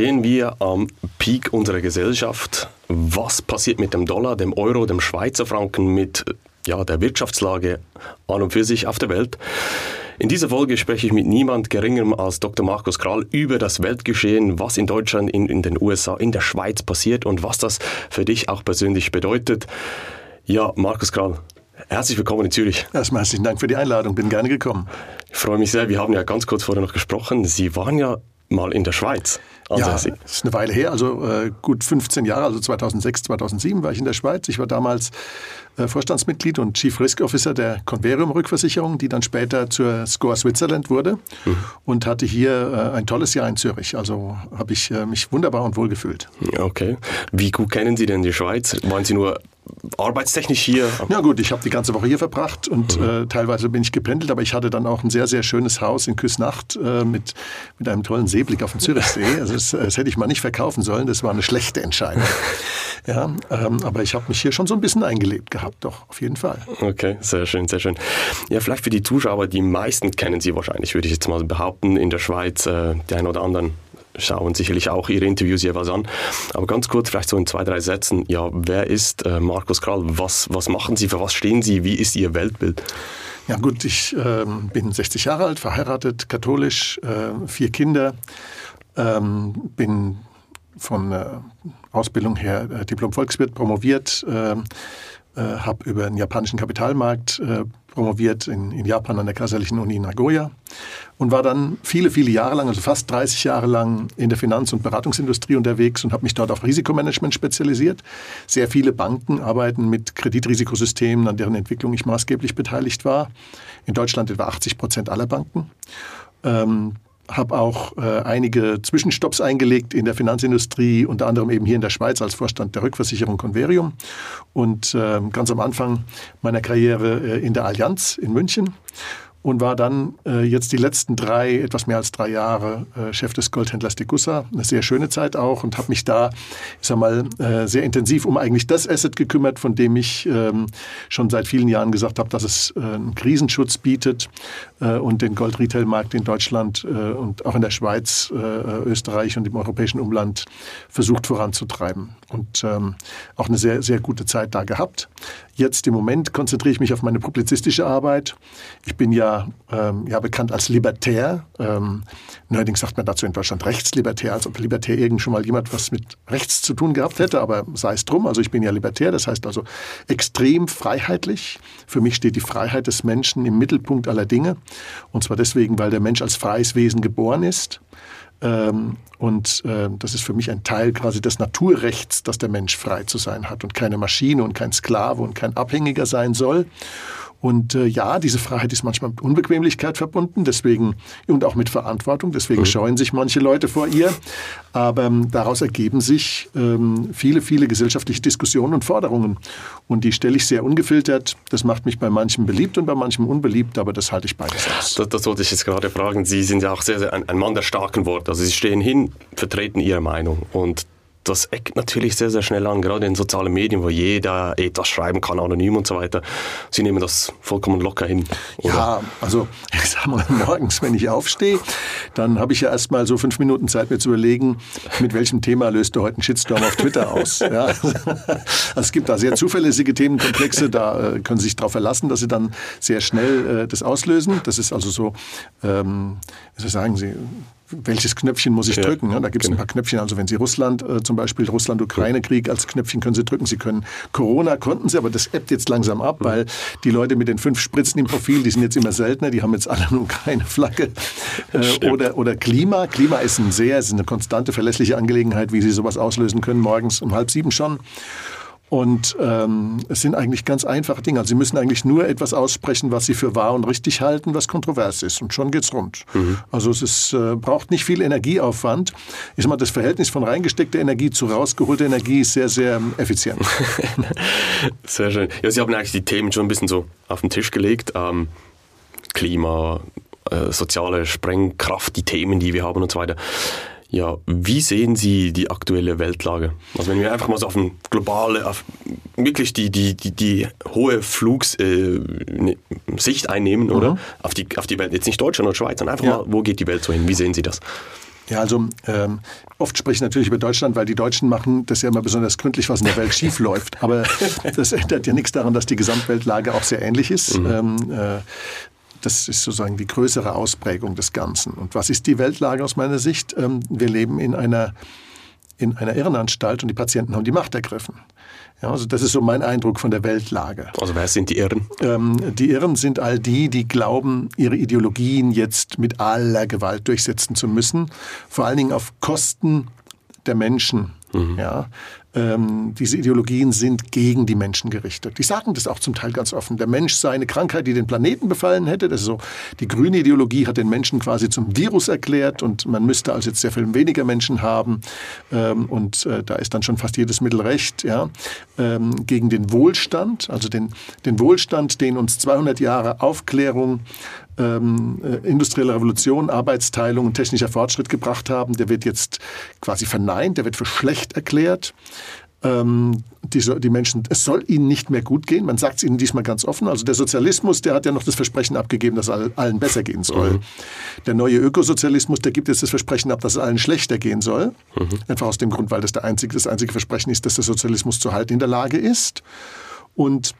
stehen wir am Peak unserer Gesellschaft. Was passiert mit dem Dollar, dem Euro, dem Schweizer Franken, mit ja, der Wirtschaftslage an und für sich auf der Welt? In dieser Folge spreche ich mit niemand geringerem als Dr. Markus Kral über das Weltgeschehen, was in Deutschland, in, in den USA, in der Schweiz passiert und was das für dich auch persönlich bedeutet. Ja, Markus Kral, herzlich willkommen in Zürich. Erstmal herzlichen Dank für die Einladung, bin gerne gekommen. Ich freue mich sehr. Wir haben ja ganz kurz vorher noch gesprochen. Sie waren ja mal in der Schweiz. Ja, das ist eine Weile her, also äh, gut 15 Jahre, also 2006, 2007 war ich in der Schweiz. Ich war damals äh, Vorstandsmitglied und Chief Risk Officer der Converium Rückversicherung, die dann später zur Score Switzerland wurde mhm. und hatte hier äh, ein tolles Jahr in Zürich. Also habe ich äh, mich wunderbar und wohl gefühlt. Okay. Wie gut kennen Sie denn die Schweiz? Waren Sie nur arbeitstechnisch hier? Ja gut, ich habe die ganze Woche hier verbracht und mhm. äh, teilweise bin ich gependelt, aber ich hatte dann auch ein sehr, sehr schönes Haus in Küsnacht äh, mit, mit einem tollen Seeblick auf den Zürichsee. Also das, das, hätte ich mal nicht verkaufen sollen, das war eine schlechte Entscheidung. ja, ähm, aber ich habe mich hier schon so ein bisschen eingelebt gehabt, doch, auf jeden Fall. Okay, sehr schön, sehr schön. Ja, vielleicht für die Zuschauer, die meisten kennen Sie wahrscheinlich, würde ich jetzt mal behaupten, in der Schweiz, äh, die einen oder anderen schauen sicherlich auch Ihre Interviews jeweils an. Aber ganz kurz, vielleicht so in zwei, drei Sätzen, ja, wer ist äh, Markus Krall? Was, was machen Sie, für was stehen Sie, wie ist Ihr Weltbild? Ja gut, ich äh, bin 60 Jahre alt, verheiratet, katholisch, äh, vier Kinder, ähm, bin von äh, Ausbildung her äh, Diplom-Volkswirt promoviert, äh, äh, habe über den japanischen Kapitalmarkt äh, promoviert in, in, Japan an der Kaiserlichen Uni Nagoya und war dann viele, viele Jahre lang, also fast 30 Jahre lang in der Finanz- und Beratungsindustrie unterwegs und habe mich dort auf Risikomanagement spezialisiert. Sehr viele Banken arbeiten mit Kreditriskosystemen, an deren Entwicklung ich maßgeblich beteiligt war. In Deutschland etwa 80 Prozent aller Banken. Ähm, habe auch äh, einige Zwischenstopps eingelegt in der Finanzindustrie, unter anderem eben hier in der Schweiz als Vorstand der Rückversicherung Converium. Und äh, ganz am Anfang meiner Karriere äh, in der Allianz in München und war dann äh, jetzt die letzten drei, etwas mehr als drei Jahre äh, Chef des Goldhändlers Degussa. Eine sehr schöne Zeit auch und habe mich da, ich sag mal, äh, sehr intensiv um eigentlich das Asset gekümmert, von dem ich ähm, schon seit vielen Jahren gesagt habe, dass es äh, einen Krisenschutz bietet äh, und den Gold-Retail-Markt in Deutschland äh, und auch in der Schweiz, Österreich und im europäischen Umland versucht voranzutreiben. Und ähm, auch eine sehr, sehr gute Zeit da gehabt. Jetzt im Moment konzentriere ich mich auf meine publizistische Arbeit. Ich bin ja, ähm, ja bekannt als Libertär. Ähm, neuerdings sagt man dazu in Deutschland Rechtslibertär, als ob Libertär irgend schon mal jemand was mit Rechts zu tun gehabt hätte, aber sei es drum. Also ich bin ja Libertär, das heißt also extrem freiheitlich. Für mich steht die Freiheit des Menschen im Mittelpunkt aller Dinge. Und zwar deswegen, weil der Mensch als freies Wesen geboren ist. Ähm, und äh, das ist für mich ein Teil quasi des Naturrechts, dass der Mensch frei zu sein hat und keine Maschine und kein Sklave und kein Abhängiger sein soll. Und äh, ja, diese Freiheit ist manchmal mit Unbequemlichkeit verbunden, deswegen und auch mit Verantwortung. Deswegen mhm. scheuen sich manche Leute vor ihr. Aber ähm, daraus ergeben sich ähm, viele, viele gesellschaftliche Diskussionen und Forderungen. Und die stelle ich sehr ungefiltert. Das macht mich bei manchem beliebt und bei manchem unbeliebt, aber das halte ich beides aus. Das, das wollte ich jetzt gerade fragen. Sie sind ja auch sehr, sehr ein, ein Mann der starken Worte. Also Sie stehen hin, vertreten Ihre Meinung und das eckt natürlich sehr, sehr schnell an, gerade in sozialen Medien, wo jeder etwas schreiben kann, anonym und so weiter. Sie nehmen das vollkommen locker hin. Oder? Ja, also ich sag mal, morgens, wenn ich aufstehe, dann habe ich ja erstmal so fünf Minuten Zeit, mir zu überlegen, mit welchem Thema löst du heute einen Shitstorm auf Twitter aus. Ja? Also es gibt da sehr zuverlässige Themenkomplexe, da äh, können Sie sich darauf verlassen, dass Sie dann sehr schnell äh, das auslösen. Das ist also so, ähm, wie sagen Sie, welches Knöpfchen muss ich ja, drücken. Ja, da gibt es genau. ein paar Knöpfchen. Also wenn Sie Russland, äh, zum Beispiel Russland-Ukraine-Krieg als Knöpfchen können Sie drücken. Sie können Corona konnten Sie, aber das ebbt jetzt langsam ab, mhm. weil die Leute mit den fünf Spritzen im Profil, die sind jetzt immer seltener, die haben jetzt alle nur keine Flagge. Äh, oder, oder Klima. Klima ist ein sehr, ist eine konstante, verlässliche Angelegenheit, wie Sie sowas auslösen können, morgens um halb sieben schon. Und ähm, es sind eigentlich ganz einfache Dinge. Also Sie müssen eigentlich nur etwas aussprechen, was Sie für wahr und richtig halten, was kontrovers ist. Und schon geht's rund. Mhm. Also es ist, äh, braucht nicht viel Energieaufwand. Ich sag mal, das Verhältnis von reingesteckter Energie zu rausgeholter Energie ist sehr, sehr ähm, effizient. sehr schön. Ja, Sie haben eigentlich die Themen schon ein bisschen so auf den Tisch gelegt. Ähm, Klima, äh, soziale Sprengkraft, die Themen, die wir haben und so weiter. Ja, wie sehen Sie die aktuelle Weltlage? Also wenn wir einfach mal so auf ein globale, auf wirklich die, die, die, die hohe Flugsicht äh, einnehmen, oder? Mhm. Auf, die, auf die Welt, jetzt nicht Deutschland oder Schweiz, sondern einfach ja. mal, wo geht die Welt so hin? Wie sehen Sie das? Ja, also ähm, oft spreche ich natürlich über Deutschland, weil die Deutschen machen das ja immer besonders gründlich, was in der Welt schief läuft. Aber das ändert ja nichts daran, dass die Gesamtweltlage auch sehr ähnlich ist. Mhm. Ähm, äh, das ist sozusagen die größere Ausprägung des Ganzen. Und was ist die Weltlage aus meiner Sicht? Ähm, wir leben in einer, in einer Irrenanstalt und die Patienten haben die Macht ergriffen. Ja, also das ist so mein Eindruck von der Weltlage. Also wer sind die Irren? Ähm, die Irren sind all die, die glauben, ihre Ideologien jetzt mit aller Gewalt durchsetzen zu müssen, vor allen Dingen auf Kosten der Menschen. Mhm. Ja, ähm, diese Ideologien sind gegen die Menschen gerichtet. Die sagen das auch zum Teil ganz offen. Der Mensch sei eine Krankheit, die den Planeten befallen hätte. Das ist so, die grüne Ideologie hat den Menschen quasi zum Virus erklärt und man müsste also jetzt sehr viel weniger Menschen haben. Ähm, und äh, da ist dann schon fast jedes Mittel recht. Ja? Ähm, gegen den Wohlstand, also den, den Wohlstand, den uns 200 Jahre Aufklärung ähm, äh, industrielle Revolution, Arbeitsteilung und technischer Fortschritt gebracht haben, der wird jetzt quasi verneint, der wird für schlecht erklärt. Ähm, die, die, Menschen, es soll ihnen nicht mehr gut gehen. Man sagt es ihnen diesmal ganz offen. Also der Sozialismus, der hat ja noch das Versprechen abgegeben, dass es allen besser gehen soll. Mhm. Der neue Ökosozialismus, der gibt jetzt das Versprechen ab, dass es allen schlechter gehen soll. Mhm. Einfach aus dem Grund, weil das der einzige, das einzige Versprechen ist, dass der Sozialismus zu halten in der Lage ist. Und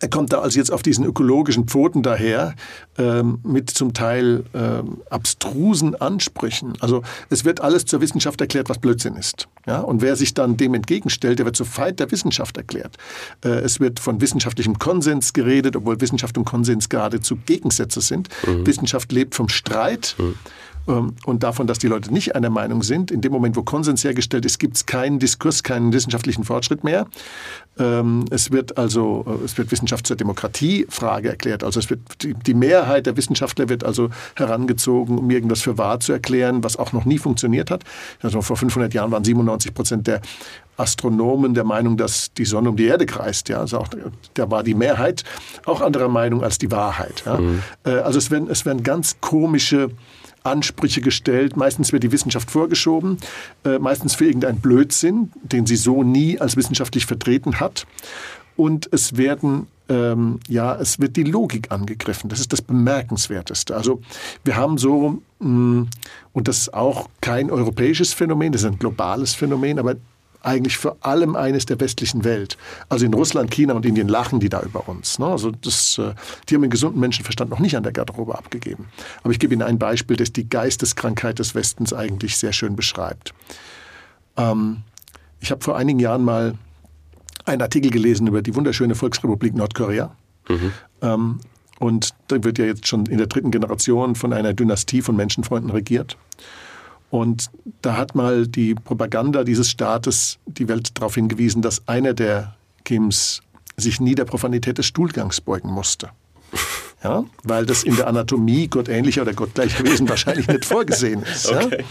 er kommt da also jetzt auf diesen ökologischen Pfoten daher ähm, mit zum Teil ähm, abstrusen Ansprüchen. Also es wird alles zur Wissenschaft erklärt, was Blödsinn ist. Ja? Und wer sich dann dem entgegenstellt, der wird zur Feind der Wissenschaft erklärt. Äh, es wird von wissenschaftlichem Konsens geredet, obwohl Wissenschaft und Konsens geradezu Gegensätze sind. Mhm. Wissenschaft lebt vom Streit. Mhm. Ähm, und davon, dass die Leute nicht einer Meinung sind. In dem Moment, wo Konsens hergestellt ist, gibt es keinen Diskurs, keinen wissenschaftlichen Fortschritt mehr. Ähm, es wird also, äh, es wird Wissenschaft zur Demokratiefrage erklärt. Also es wird die, Mehrheit der Wissenschaftler wird also herangezogen, um irgendwas für wahr zu erklären, was auch noch nie funktioniert hat. Also vor 500 Jahren waren 97 Prozent der Astronomen der Meinung, dass die Sonne um die Erde kreist. Ja, also auch, da war die Mehrheit auch anderer Meinung als die Wahrheit. Ja. Mhm. Äh, also es werden, es werden ganz komische Ansprüche gestellt. Meistens wird die Wissenschaft vorgeschoben, äh, meistens für irgendeinen Blödsinn, den sie so nie als wissenschaftlich vertreten hat. Und es werden ähm, ja, es wird die Logik angegriffen. Das ist das Bemerkenswerteste. Also wir haben so, mh, mm, und das ist auch kein europäisches Phänomen, das ist ein globales Phänomen, aber eigentlich vor allem eines der westlichen Welt. Also in Russland, China und Indien lachen die da über uns. Ne? Also das, äh, die haben den gesunden Menschenverstand noch nicht an der Garderobe abgegeben. Aber ich gebe Ihnen ein Beispiel, das die Geisteskrankheit des Westens eigentlich sehr schön beschreibt. Ähm, ich habe vor einigen Jahren mal einen Artikel gelesen über die wunderschöne Volksrepublik Nordkorea. Mhm. Ähm, und da wird ja jetzt schon in der dritten Generation von einer Dynastie von Menschenfreunden regiert. Und da hat mal die Propaganda dieses Staates die Welt darauf hingewiesen, dass einer der Kims sich nie der Profanität des Stuhlgangs beugen musste. Ja, weil das in der Anatomie gottähnlicher oder gottgleicher Wesen wahrscheinlich nicht vorgesehen ist. Okay. Ja?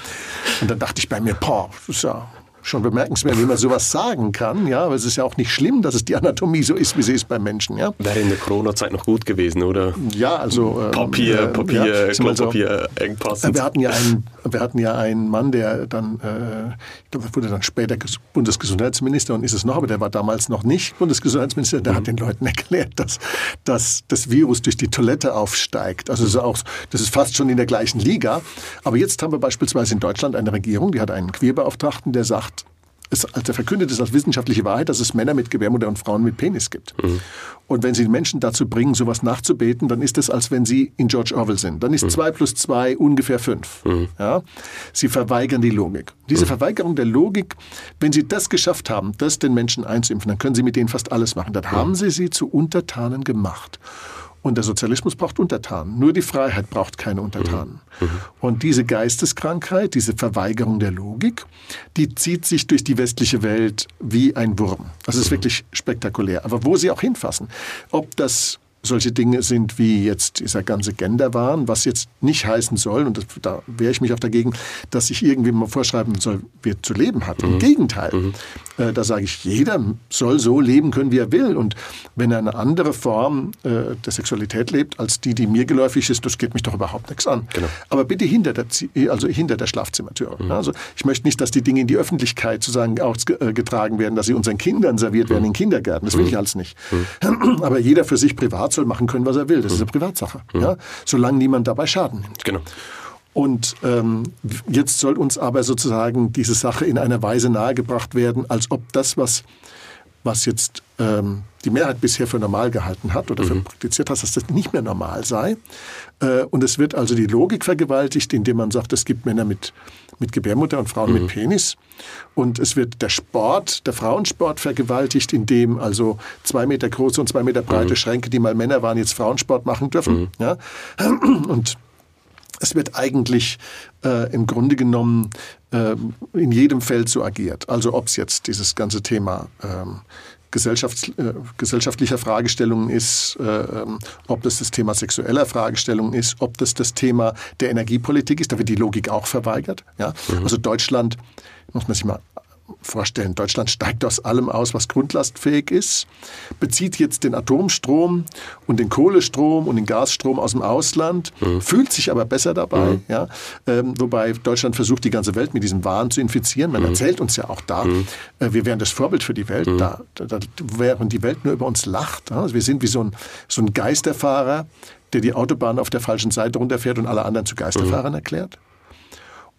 Und dann dachte ich bei mir, boah, das ist ja schon bemerkenswert, wie man sowas sagen kann. Ja, aber es ist ja auch nicht schlimm, dass es die Anatomie so ist, wie sie ist beim Menschen. Ja. Wäre in der Corona-Zeit noch gut gewesen, oder? Ja, also ähm, Papier, äh, Papier, ja, Klopapier, so, Engpass. Wir hatten ja einen, wir hatten ja einen Mann, der dann, äh, ich glaube, wurde dann später Bundesgesundheitsminister und ist es noch, aber der war damals noch nicht Bundesgesundheitsminister. Der mhm. hat den Leuten erklärt, dass, dass das Virus durch die Toilette aufsteigt. Also ist, auch, das ist fast schon in der gleichen Liga. Aber jetzt haben wir beispielsweise in Deutschland eine Regierung, die hat einen Queerbeauftragten, der sagt, es, also verkündet es als wissenschaftliche Wahrheit, dass es Männer mit Gebärmutter und Frauen mit Penis gibt. Mhm. Und wenn Sie die Menschen dazu bringen, sowas nachzubeten, dann ist es, als wenn Sie in George Orwell sind. Dann ist mhm. zwei plus zwei ungefähr fünf. Mhm. Ja? Sie verweigern die Logik. Diese mhm. Verweigerung der Logik, wenn Sie das geschafft haben, das den Menschen einzuimpfen, dann können Sie mit denen fast alles machen. Dann mhm. haben Sie sie zu Untertanen gemacht. Und der Sozialismus braucht Untertanen. Nur die Freiheit braucht keine Untertanen. Mhm. mhm. Und diese Geisteskrankheit, diese Verweigerung der Logik, die zieht sich durch die westliche Welt wie ein Wurm. Das ist mhm. wirklich spektakulär. Aber wo sie auch hinfassen, ob das solche Dinge sind wie jetzt dieser ganze Genderwahn, was jetzt nicht heißen soll, und das, da wehre ich mich auch dagegen, dass ich irgendwie mal vorschreiben soll, wie er zu leben hat. Mhm. Im Gegenteil. Mhm. Äh, da sage ich, jeder soll so leben können, wie er will. Und wenn er eine andere Form äh, der Sexualität lebt, als die, die mir geläufig ist, das geht mich doch überhaupt nichts an. Genau. Aber bitte hinter der, also hinter der Schlafzimmertür. Mhm. Also ich möchte nicht, dass die Dinge in die Öffentlichkeit sozusagen ausgetragen werden, dass sie unseren Kindern serviert werden mhm. in Kindergärten. Das will mhm. ich alles nicht. Mhm. Aber jeder für sich privat soll machen können, was er will. Das ist eine Privatsache. Ja? Solange niemand dabei Schaden nimmt. Genau. Und ähm, jetzt soll uns aber sozusagen diese Sache in einer Weise nahegebracht werden, als ob das, was, was jetzt ähm, die Mehrheit bisher für normal gehalten hat oder für mhm. praktiziert hat, dass das nicht mehr normal sei. Äh, und es wird also die Logik vergewaltigt, indem man sagt, es gibt Männer mit, mit Gebärmutter und Frauen mhm. mit Penis. Und es wird der Sport, der Frauensport vergewaltigt, indem also zwei Meter große und zwei Meter breite mhm. Schränke, die mal Männer waren, jetzt Frauensport machen dürfen. Mhm. Ja? Und es wird eigentlich äh, im Grunde genommen äh, in jedem Feld so agiert. Also ob es jetzt dieses ganze Thema ähm, gesellschafts-, äh, gesellschaftlicher Fragestellungen ist, äh, ähm, ob das das Thema sexueller Fragestellungen ist, ob das das Thema der Energiepolitik ist, da wird die Logik auch verweigert. Ja? Mhm. Also Deutschland, muss man sich mal vorstellen, Deutschland steigt aus allem aus, was grundlastfähig ist, bezieht jetzt den Atomstrom und den Kohlestrom und den Gasstrom aus dem Ausland, mhm. fühlt sich aber besser dabei. Mhm. Ja? Ähm, wobei Deutschland versucht, die ganze Welt mit diesem Wahn zu infizieren. Man mhm. erzählt uns ja auch da, mhm. äh, wir wären das Vorbild für die Welt, mhm. da, da, da, während die Welt nur über uns lacht. Also wir sind wie so ein, so ein Geisterfahrer, der die Autobahn auf der falschen Seite runterfährt und alle anderen zu Geisterfahrern mhm. erklärt.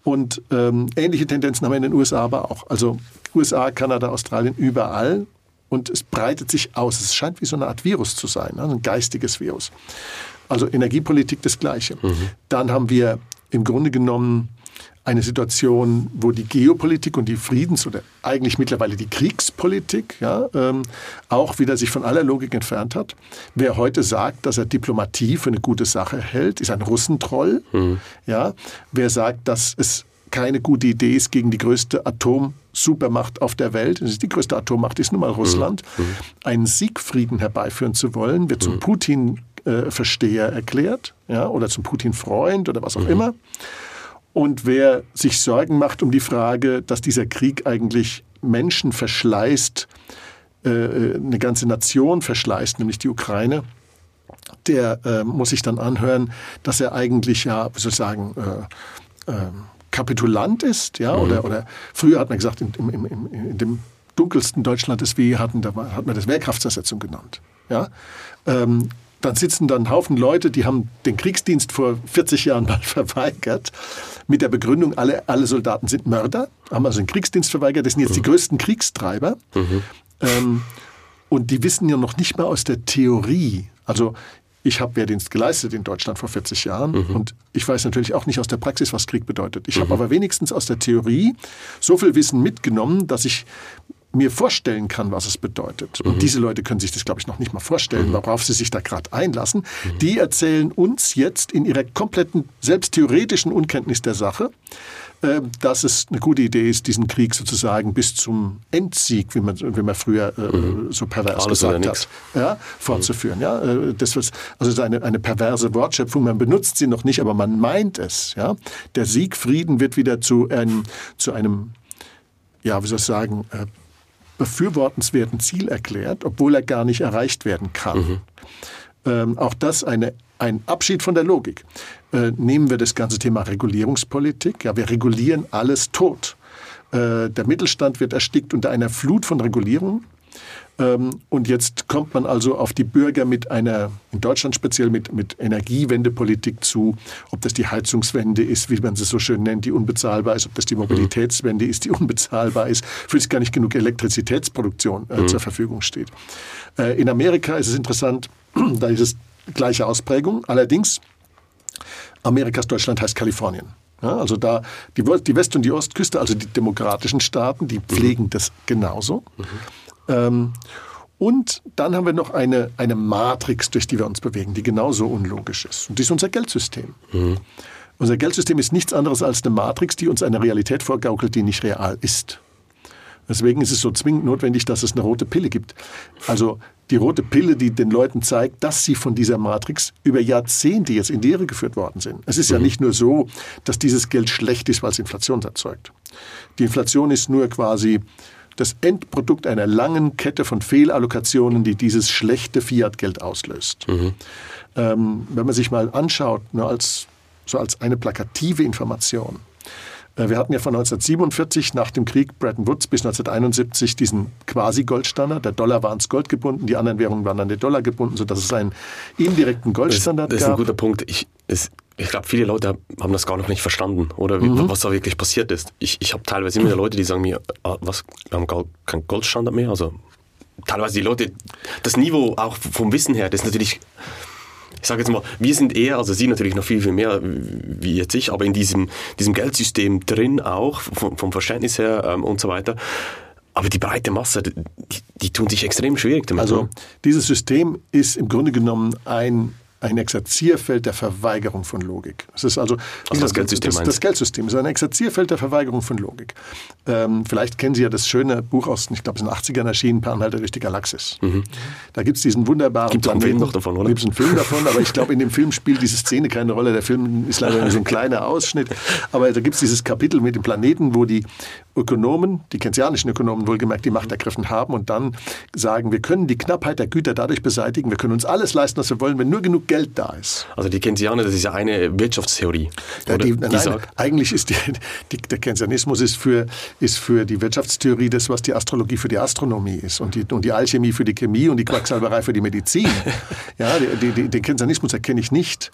Und ähm, ähnliche Tendenzen haben wir in den USA aber auch. Also USA, Kanada, Australien, überall. Und es breitet sich aus. Es scheint wie so eine Art Virus zu sein, also ein geistiges Virus. Also Energiepolitik das Gleiche. Mhm. Dann haben wir im Grunde genommen eine Situation, wo die Geopolitik und die Friedens- oder eigentlich mittlerweile die Kriegspolitik ja, ähm, auch wieder sich von aller Logik entfernt hat. Wer heute sagt, dass er Diplomatie für eine gute Sache hält, ist ein Russentroll. Mhm. Ja. Wer sagt, dass es keine gute Idee ist, gegen die größte Atomsupermacht auf der Welt, die größte Atommacht ist nun mal Russland, mhm. mhm. einen Siegfrieden herbeiführen zu wollen, wird zum mhm. Putin-Versteher äh, erklärt ja, oder zum Putin-Freund oder was auch mhm. immer. Und wer sich Sorgen macht um die Frage, dass dieser Krieg eigentlich Menschen verschleißt, äh, eine ganze Nation verschleißt, nämlich die Ukraine, der äh, muss sich dann anhören, dass er eigentlich ja, wie soll ich sagen, äh, äh, Kapitulant ist, ja, mhm. oder, oder früher hat man gesagt, in, in, in, in dem dunkelsten Deutschland, das wir hatten, da hat man das Wehrkraftzersetzung genannt. Ja? Ähm, dann sitzen dann ein Haufen Leute, die haben den Kriegsdienst vor 40 Jahren mal verweigert, mit der Begründung, alle, alle Soldaten sind Mörder, haben also den Kriegsdienst verweigert, das sind jetzt mhm. die größten Kriegstreiber. Mhm. Ähm, und die wissen ja noch nicht mal aus der Theorie. Also ich habe Wehrdienst geleistet in Deutschland vor 40 Jahren mhm. und ich weiß natürlich auch nicht aus der Praxis, was Krieg bedeutet. Ich mhm. habe aber wenigstens aus der Theorie so viel Wissen mitgenommen, dass ich mir vorstellen kann, was es bedeutet. Mhm. Und diese Leute können sich das, glaube ich, noch nicht mal vorstellen, mhm. worauf sie sich da gerade einlassen. Mhm. Die erzählen uns jetzt in ihrer kompletten, selbst theoretischen Unkenntnis der Sache, äh, dass es eine gute Idee ist, diesen Krieg sozusagen bis zum Endsieg, wie man, wie man früher äh, mhm. so pervers Alles gesagt hat, ja, fortzuführen. Ja, äh, das was, also eine, eine perverse Wortschöpfung. Man benutzt sie noch nicht, aber man meint es. Ja, der Siegfrieden wird wieder zu einem, zu einem ja, wie soll ich sagen, äh, befürwortenswerten Ziel erklärt, obwohl er gar nicht erreicht werden kann. Mhm. Ähm, auch das eine, ein Abschied von der Logik. Äh, nehmen wir das ganze Thema Regulierungspolitik. Ja, wir regulieren alles tot. Äh, der Mittelstand wird erstickt unter einer Flut von Regulierungen. Ähm, und jetzt kommt man also auf die Bürger mit einer, in Deutschland speziell mit, mit Energiewendepolitik zu, ob das die Heizungswende ist, wie man sie so schön nennt, die unbezahlbar ist, ob das die Mobilitätswende ist, die unbezahlbar ist, für die gar nicht genug Elektrizitätsproduktion äh, mhm. zur Verfügung steht. Äh, in Amerika ist es interessant, da ist es gleiche Ausprägung. Allerdings, Amerikas Deutschland heißt Kalifornien. Ja, also da die, die West- und die Ostküste, also die demokratischen Staaten, die pflegen mhm. das genauso. Mhm. Ähm, und dann haben wir noch eine, eine Matrix, durch die wir uns bewegen, die genauso unlogisch ist. Und die ist unser Geldsystem. Mhm. Unser Geldsystem ist nichts anderes als eine Matrix, die uns eine Realität vorgaukelt, die nicht real ist. Deswegen ist es so zwingend notwendig, dass es eine rote Pille gibt. Also die rote Pille, die den Leuten zeigt, dass sie von dieser Matrix über Jahrzehnte jetzt in die Irre geführt worden sind. Es ist mhm. ja nicht nur so, dass dieses Geld schlecht ist, weil es Inflation erzeugt. Die Inflation ist nur quasi das Endprodukt einer langen Kette von Fehlallokationen, die dieses schlechte Fiat-Geld auslöst. Mhm. Ähm, wenn man sich mal anschaut, nur als, so als eine plakative Information, wir hatten ja von 1947 nach dem Krieg Bretton Woods bis 1971 diesen Quasi-Goldstandard. Der Dollar war ans Gold gebunden, die anderen Währungen waren an den Dollar gebunden, sodass es einen indirekten Goldstandard das gab. Das ist ein guter Punkt. Ich, es, ich glaube, viele Leute haben das gar noch nicht verstanden oder wie, mhm. was da wirklich passiert ist. Ich, ich habe teilweise immer Leute, die sagen mir, ah, was, wir haben gar keinen Goldstandard mehr. Also teilweise die Leute, das Niveau auch vom Wissen her, das ist natürlich ich sage jetzt mal, wir sind eher, also Sie natürlich noch viel, viel mehr wie jetzt ich, aber in diesem, diesem Geldsystem drin auch, vom, vom Verständnis her ähm, und so weiter. Aber die breite Masse, die, die tun sich extrem schwierig damit. Also ne? dieses System ist im Grunde genommen ein ein Exerzierfeld der Verweigerung von Logik. Das ist also, also das, Geldsystem. Das, das, Geldsystem ist ein Exerzierfeld der Verweigerung von Logik. Ähm, vielleicht kennen Sie ja das schöne Buch aus, ich glaube, es ist in den 80ern erschienen, Per Anhalter durch die Galaxis. Mhm. Da gibt es diesen wunderbaren Gibt es einen Film noch davon, oder? Gibt es einen Film davon, aber ich glaube, in dem Film spielt diese Szene keine Rolle. Der Film ist leider so ein kleiner Ausschnitt. Aber da gibt es dieses Kapitel mit dem Planeten, wo die Ökonomen, die keynesianischen Ökonomen wohlgemerkt, die Macht ergriffen haben und dann sagen, wir können die Knappheit der Güter dadurch beseitigen, wir können uns alles leisten, was wir wollen, wenn nur genug Geld da ist. Also die Keynesianer, das ist ja eine Wirtschaftstheorie. Ja, die, die nein, eigentlich ist die, die, der Keynesianismus ist für, ist für die Wirtschaftstheorie das, was die Astrologie für die Astronomie ist und die, und die Alchemie für die Chemie und die Quacksalberei für die Medizin. ja, die, die, den Keynesianismus erkenne ich nicht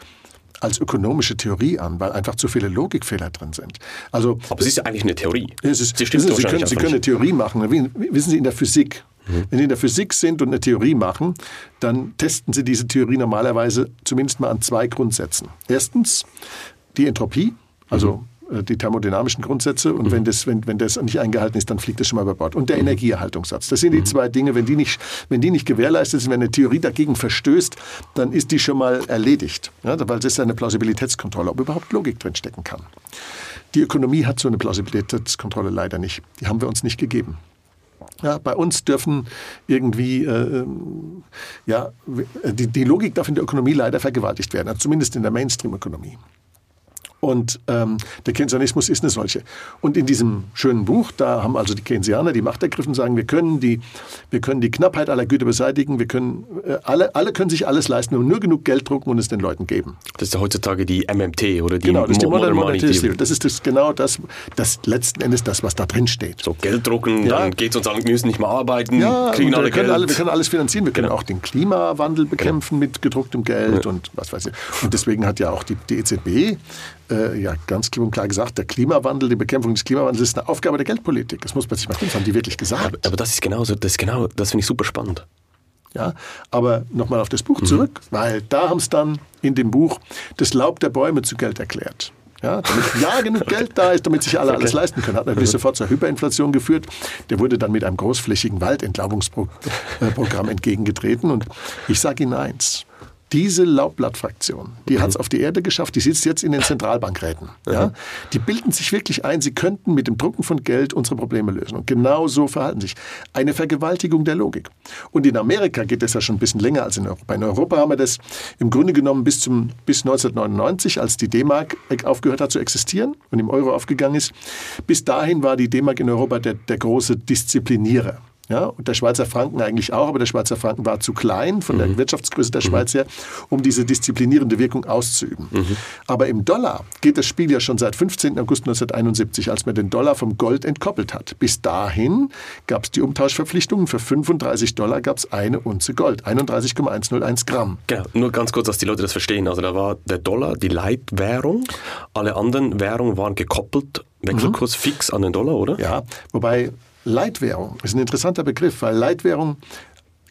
als ökonomische Theorie an, weil einfach zu viele Logikfehler drin sind. Also, Aber es ist ja eigentlich eine Theorie. Es ist, Sie, Sie, können, Sie können eine Theorie machen. Wissen Sie, in der Physik, mhm. wenn Sie in der Physik sind und eine Theorie machen, dann testen Sie diese Theorie normalerweise zumindest mal an zwei Grundsätzen. Erstens die Entropie, also mhm. Äh, die thermodynamischen Grundsätze und mhm. wenn, das, wenn, wenn das nicht eingehalten ist, dann fliegt das schon mal über Bord. Und der mhm. Energieerhaltungssatz. Das sind die mhm. zwei Dinge, wenn die, nicht, wenn die nicht gewährleistet sind, wenn eine Theorie dagegen verstößt, dann ist die schon mal erledigt. Ja, weil das ist eine Plausibilitätskontrolle, ob überhaupt Logik drinstecken kann. Die Ökonomie hat so eine Plausibilitätskontrolle leider nicht. Die haben wir uns nicht gegeben. Ja, bei uns dürfen irgendwie, äh, ähm, ja, die, die Logik darf in der Ökonomie leider vergewaltigt werden, also zumindest in der Mainstream-Ökonomie. Und ähm, der Keynesianismus ist eine solche. Und in diesem schönen Buch, da haben also die Keynesianer die Macht ergriffen, sagen, wir können die, wir können die Knappheit aller Güter beseitigen, wir können, äh, alle, alle können sich alles leisten und nur genug Geld drucken und es den Leuten geben. Das ist ja heutzutage die MMT oder die Genau, das ist die Modern, Modern Monetary Theory. Das ist das, genau das, das letzten Endes das, was da drin steht. So Geld drucken, ja. dann geht es uns an, wir müssen nicht mehr arbeiten, ja, kriegen alle wir Geld. Alle, wir können alles finanzieren, wir können genau. auch den Klimawandel bekämpfen genau. mit gedrucktem Geld ja. und was weiß ich. Und deswegen hat ja auch die, die EZB äh, ja ganz klipp und klar gesagt, der Klimawandel, die Bekämpfung des Klimawandels ist eine Aufgabe der Geldpolitik. Das muss man sich mal tun, das haben die wirklich gesagt. Aber, aber das ist genauso, das ist genau, das finde ich super spannend. Ja, aber nochmal auf das Buch mhm. zurück, weil da haben es dann in dem Buch das Laub der Bäume zu Geld erklärt. Ja, damit ja genug Geld da ist, damit sich alle okay. alles leisten können. Hat natürlich mhm. sofort zur Hyperinflation geführt. Der wurde dann mit einem großflächigen Waldentlaubungsprogramm entgegengetreten. Und ich sage Ihnen eins, diese Laubblattfraktion, die mhm. hat es auf die Erde geschafft, die sitzt jetzt in den Zentralbankräten. Ja? Die bilden sich wirklich ein, sie könnten mit dem Drucken von Geld unsere Probleme lösen. Und genau so verhalten sich. Eine Vergewaltigung der Logik. Und in Amerika geht das ja schon ein bisschen länger als in Europa. In Europa haben wir das im Grunde genommen bis, zum, bis 1999, als die D-Mark aufgehört hat zu existieren und im Euro aufgegangen ist. Bis dahin war die D-Mark in Europa der, der große Disziplinierer. Ja, und der Schweizer Franken eigentlich auch, aber der Schweizer Franken war zu klein von der mhm. Wirtschaftsgröße der mhm. Schweiz her, um diese disziplinierende Wirkung auszuüben. Mhm. Aber im Dollar geht das Spiel ja schon seit 15. August 1971, als man den Dollar vom Gold entkoppelt hat. Bis dahin gab es die Umtauschverpflichtungen. Für 35 Dollar gab es eine Unze Gold, 31,101 Gramm. Genau, nur ganz kurz, dass die Leute das verstehen. Also da war der Dollar die Leitwährung, alle anderen Währungen waren gekoppelt, Wechselkurs mhm. fix an den Dollar, oder? Ja, wobei Leitwährung ist ein interessanter Begriff, weil Leitwährung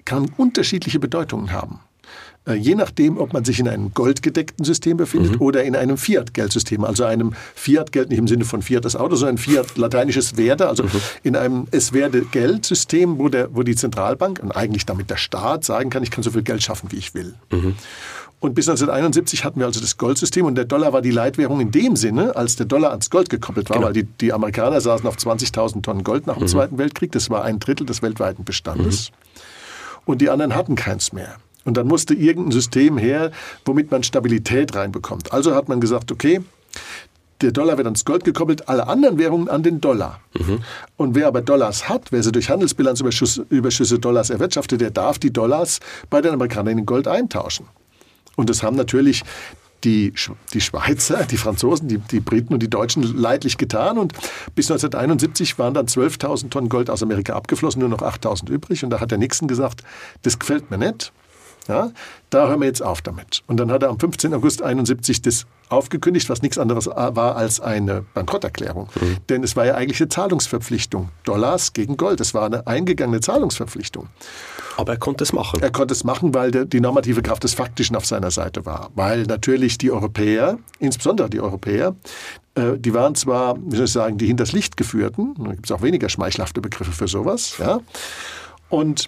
kann unterschiedliche Bedeutungen haben. Äh, je nachdem, ob man sich in einem goldgedeckten System befindet mhm. oder in einem Fiat-Geldsystem, also einem Fiat-Geld nicht im Sinne von Fiat das Auto, sondern Fiat lateinisches Werde, also mhm. in einem es werde Geldsystem, wo, der, wo die Zentralbank und eigentlich damit der Staat sagen kann, ich kann so viel Geld schaffen, wie ich will. Mhm. Und bis 1971 hatten wir also das Goldsystem und der Dollar war die Leitwährung in dem Sinne, als der Dollar ans Gold gekoppelt war, genau. weil die, die Amerikaner saßen auf 20.000 Tonnen Gold nach dem mhm. Zweiten Weltkrieg. Das war ein Drittel des weltweiten Bestandes. Mhm. Und die anderen hatten keins mehr. Und dann musste irgendein System her, womit man Stabilität reinbekommt. Also hat man gesagt, okay, der Dollar wird ans Gold gekoppelt, alle anderen Währungen an den Dollar. Mhm. Und wer aber Dollars hat, wer sie durch Handelsbilanzüberschüsse Überschüsse Dollars erwirtschaftet, der darf die Dollars bei den Amerikanern in Gold eintauschen. Und das haben natürlich die, die Schweizer, die Franzosen, die, die Briten und die Deutschen leidlich getan. Und bis 1971 waren dann 12.000 Tonnen Gold aus Amerika abgeflossen, nur noch 8.000 übrig. Und da hat der Nixon gesagt, das gefällt mir nicht. Ja, da hören wir jetzt auf damit. Und dann hat er am 15. August 71 das aufgekündigt, was nichts anderes war als eine Bankrotterklärung. Mhm. Denn es war ja eigentlich eine Zahlungsverpflichtung. Dollars gegen Gold. Es war eine eingegangene Zahlungsverpflichtung. Aber er konnte es machen. Er konnte es machen, weil die normative Kraft des Faktischen auf seiner Seite war. Weil natürlich die Europäer, insbesondere die Europäer, äh, die waren zwar, wie soll ich sagen, die hinters Licht geführten. Da gibt es auch weniger schmeichelhafte Begriffe für sowas. Ja? Und